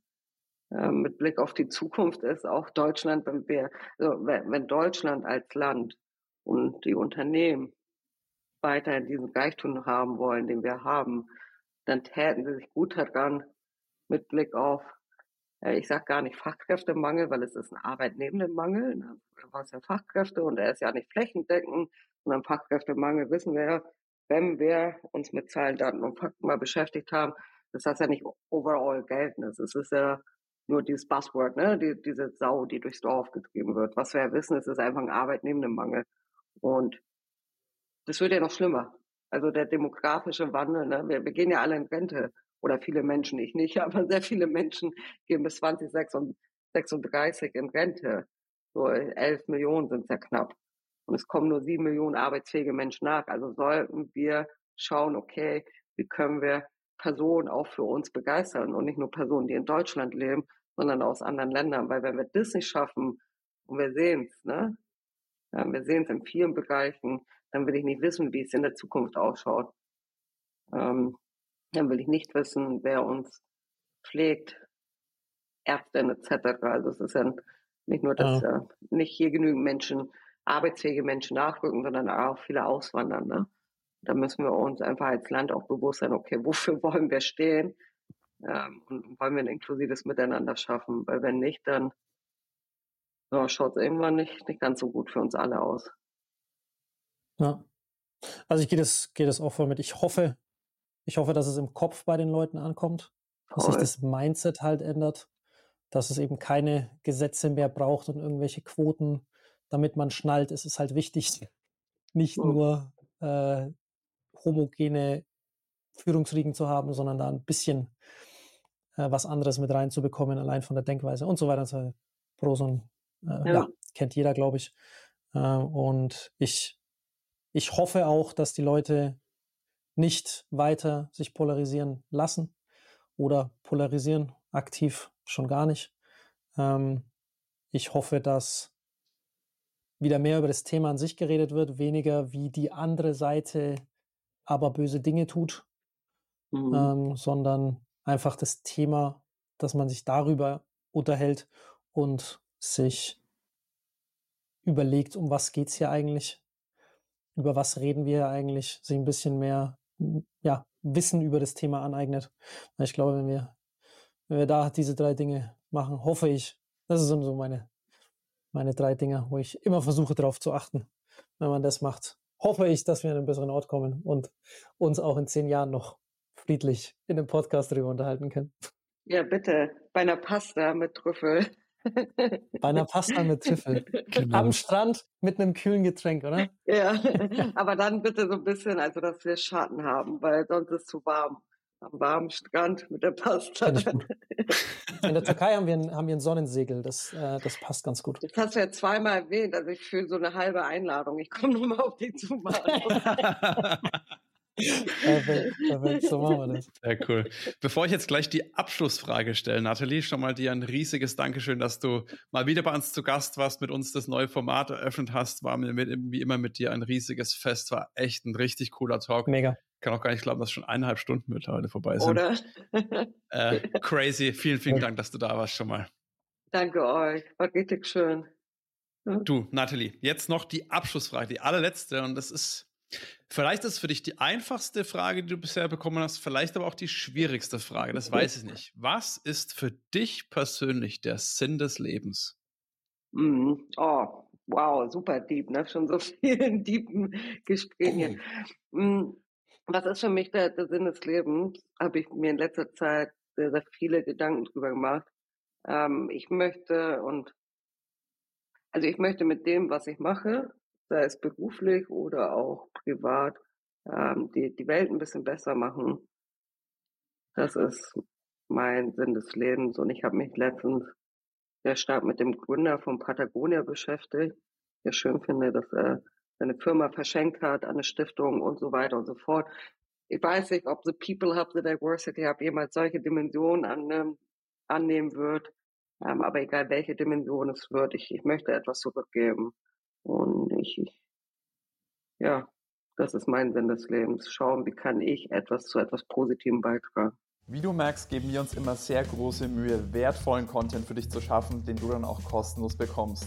Ähm, mit Blick auf die Zukunft ist auch Deutschland, wenn wir, also wenn, Deutschland als Land und die Unternehmen weiter diesen Reichtum haben wollen, den wir haben, dann täten sie sich gut daran, mit Blick auf, äh, ich sage gar nicht Fachkräftemangel, weil es ist ein Arbeitnehmendenmangel. Ne? Hast ja Fachkräfte und er ist ja nicht flächendeckend, sondern Fachkräftemangel wissen wir ja, wenn wir uns mit Zahlen, Daten und Fakten mal beschäftigt haben, das ja nicht overall gelten. Es ist ja nur dieses Buzzword, ne? Die, diese Sau, die durchs Dorf getrieben wird. Was wir ja wissen, es ist einfach ein Arbeitnehmendenmangel. Und das wird ja noch schlimmer. Also der demografische Wandel, ne? wir, wir gehen ja alle in Rente oder viele Menschen, ich nicht, aber sehr viele Menschen gehen bis 2036 in Rente. So 11 Millionen sind es ja knapp. Und es kommen nur 7 Millionen arbeitsfähige Menschen nach. Also sollten wir schauen, okay, wie können wir Personen auch für uns begeistern und nicht nur Personen, die in Deutschland leben, sondern aus anderen Ländern. Weil wenn wir das nicht schaffen, und wir sehen es, ne? Ja, wir sehen es in vielen Bereichen, dann will ich nicht wissen, wie es in der Zukunft ausschaut. Ähm, dann will ich nicht wissen, wer uns pflegt, Ärztin etc. Also es ist ja nicht nur, dass ja. äh, nicht hier genügend Menschen, arbeitsfähige Menschen nachrücken, sondern auch viele auswandern. Ne? Da müssen wir uns einfach als Land auch bewusst sein, okay, wofür wollen wir stehen? ähm, und wollen wir ein inklusives Miteinander schaffen, weil wenn nicht, dann ja, schaut es irgendwann nicht, nicht ganz so gut für uns alle aus. Ja. Also ich gehe das, gehe das auch voll mit. Ich hoffe, ich hoffe, dass es im Kopf bei den Leuten ankommt, dass sich das Mindset halt ändert, dass es eben keine Gesetze mehr braucht und irgendwelche Quoten, damit man schnallt. Es ist halt wichtig, nicht mhm. nur äh, homogene Führungsriegen zu haben, sondern da ein bisschen äh, was anderes mit reinzubekommen, allein von der Denkweise und so weiter. So Pros und äh, ja. ja. kennt jeder, glaube ich. Äh, und ich, ich hoffe auch, dass die Leute nicht weiter sich polarisieren lassen oder polarisieren aktiv schon gar nicht. Ähm, ich hoffe, dass wieder mehr über das Thema an sich geredet wird, weniger wie die andere Seite aber böse Dinge tut, mhm. ähm, sondern einfach das Thema, dass man sich darüber unterhält und sich überlegt, um was geht es hier eigentlich, über was reden wir eigentlich, sich ein bisschen mehr ja, Wissen über das Thema aneignet. Ich glaube, wenn wir, wenn wir da diese drei Dinge machen, hoffe ich, das sind so meine, meine drei Dinge, wo ich immer versuche darauf zu achten. Wenn man das macht, hoffe ich, dass wir an einen besseren Ort kommen und uns auch in zehn Jahren noch friedlich in einem Podcast darüber unterhalten können. Ja, bitte. Bei einer Pasta mit Trüffel. Bei einer Pasta mit Trüffel. Genau. Am Strand mit einem kühlen Getränk, oder? Ja, aber dann bitte so ein bisschen, also dass wir Schatten haben, weil sonst ist es zu warm. Am warmen Strand mit der Pasta. In der Türkei haben wir ein, haben wir ein Sonnensegel, das, äh, das passt ganz gut. Das hast du ja zweimal erwähnt, also ich fühle so eine halbe Einladung. Ich komme nur mal auf dich zu, Perfekt, perfekt, so machen wir das. Sehr cool. Bevor ich jetzt gleich die Abschlussfrage stelle, Nathalie, schon mal dir ein riesiges Dankeschön, dass du mal wieder bei uns zu Gast warst, mit uns das neue Format eröffnet hast. War mir mit, wie immer mit dir ein riesiges Fest, war echt ein richtig cooler Talk. Mega. Ich kann auch gar nicht glauben, dass schon eineinhalb Stunden mittlerweile vorbei sind. Oder? äh, crazy. Vielen, vielen Dank, dass du da warst schon mal. Danke euch. War richtig schön. Du, Nathalie, jetzt noch die Abschlussfrage, die allerletzte. Und das ist Vielleicht ist es für dich die einfachste Frage, die du bisher bekommen hast, vielleicht aber auch die schwierigste Frage, das weiß ich nicht. Was ist für dich persönlich der Sinn des Lebens? Mm, oh, wow, super deep, ne? Schon so vielen deepen Gesprächen. Oh. Mm, was ist für mich der, der Sinn des Lebens? Habe ich mir in letzter Zeit sehr, sehr viele Gedanken drüber gemacht. Ähm, ich möchte und also ich möchte mit dem, was ich mache, sei es beruflich oder auch privat, ähm, die, die Welt ein bisschen besser machen. Das ist mein Sinn des Lebens. Und ich habe mich letztens sehr stark mit dem Gründer von Patagonia beschäftigt. Ich schön finde, dass er seine Firma verschenkt hat an eine Stiftung und so weiter und so fort. Ich weiß nicht, ob The People Hub, The Diversity Hub jemals solche Dimensionen annehmen, annehmen wird. Ähm, aber egal welche Dimension es wird, ich, ich möchte etwas zurückgeben. Und ich, ich, ja, das ist mein Sinn des Lebens. Schauen, wie kann ich etwas zu etwas Positivem beitragen. Wie du merkst, geben wir uns immer sehr große Mühe, wertvollen Content für dich zu schaffen, den du dann auch kostenlos bekommst.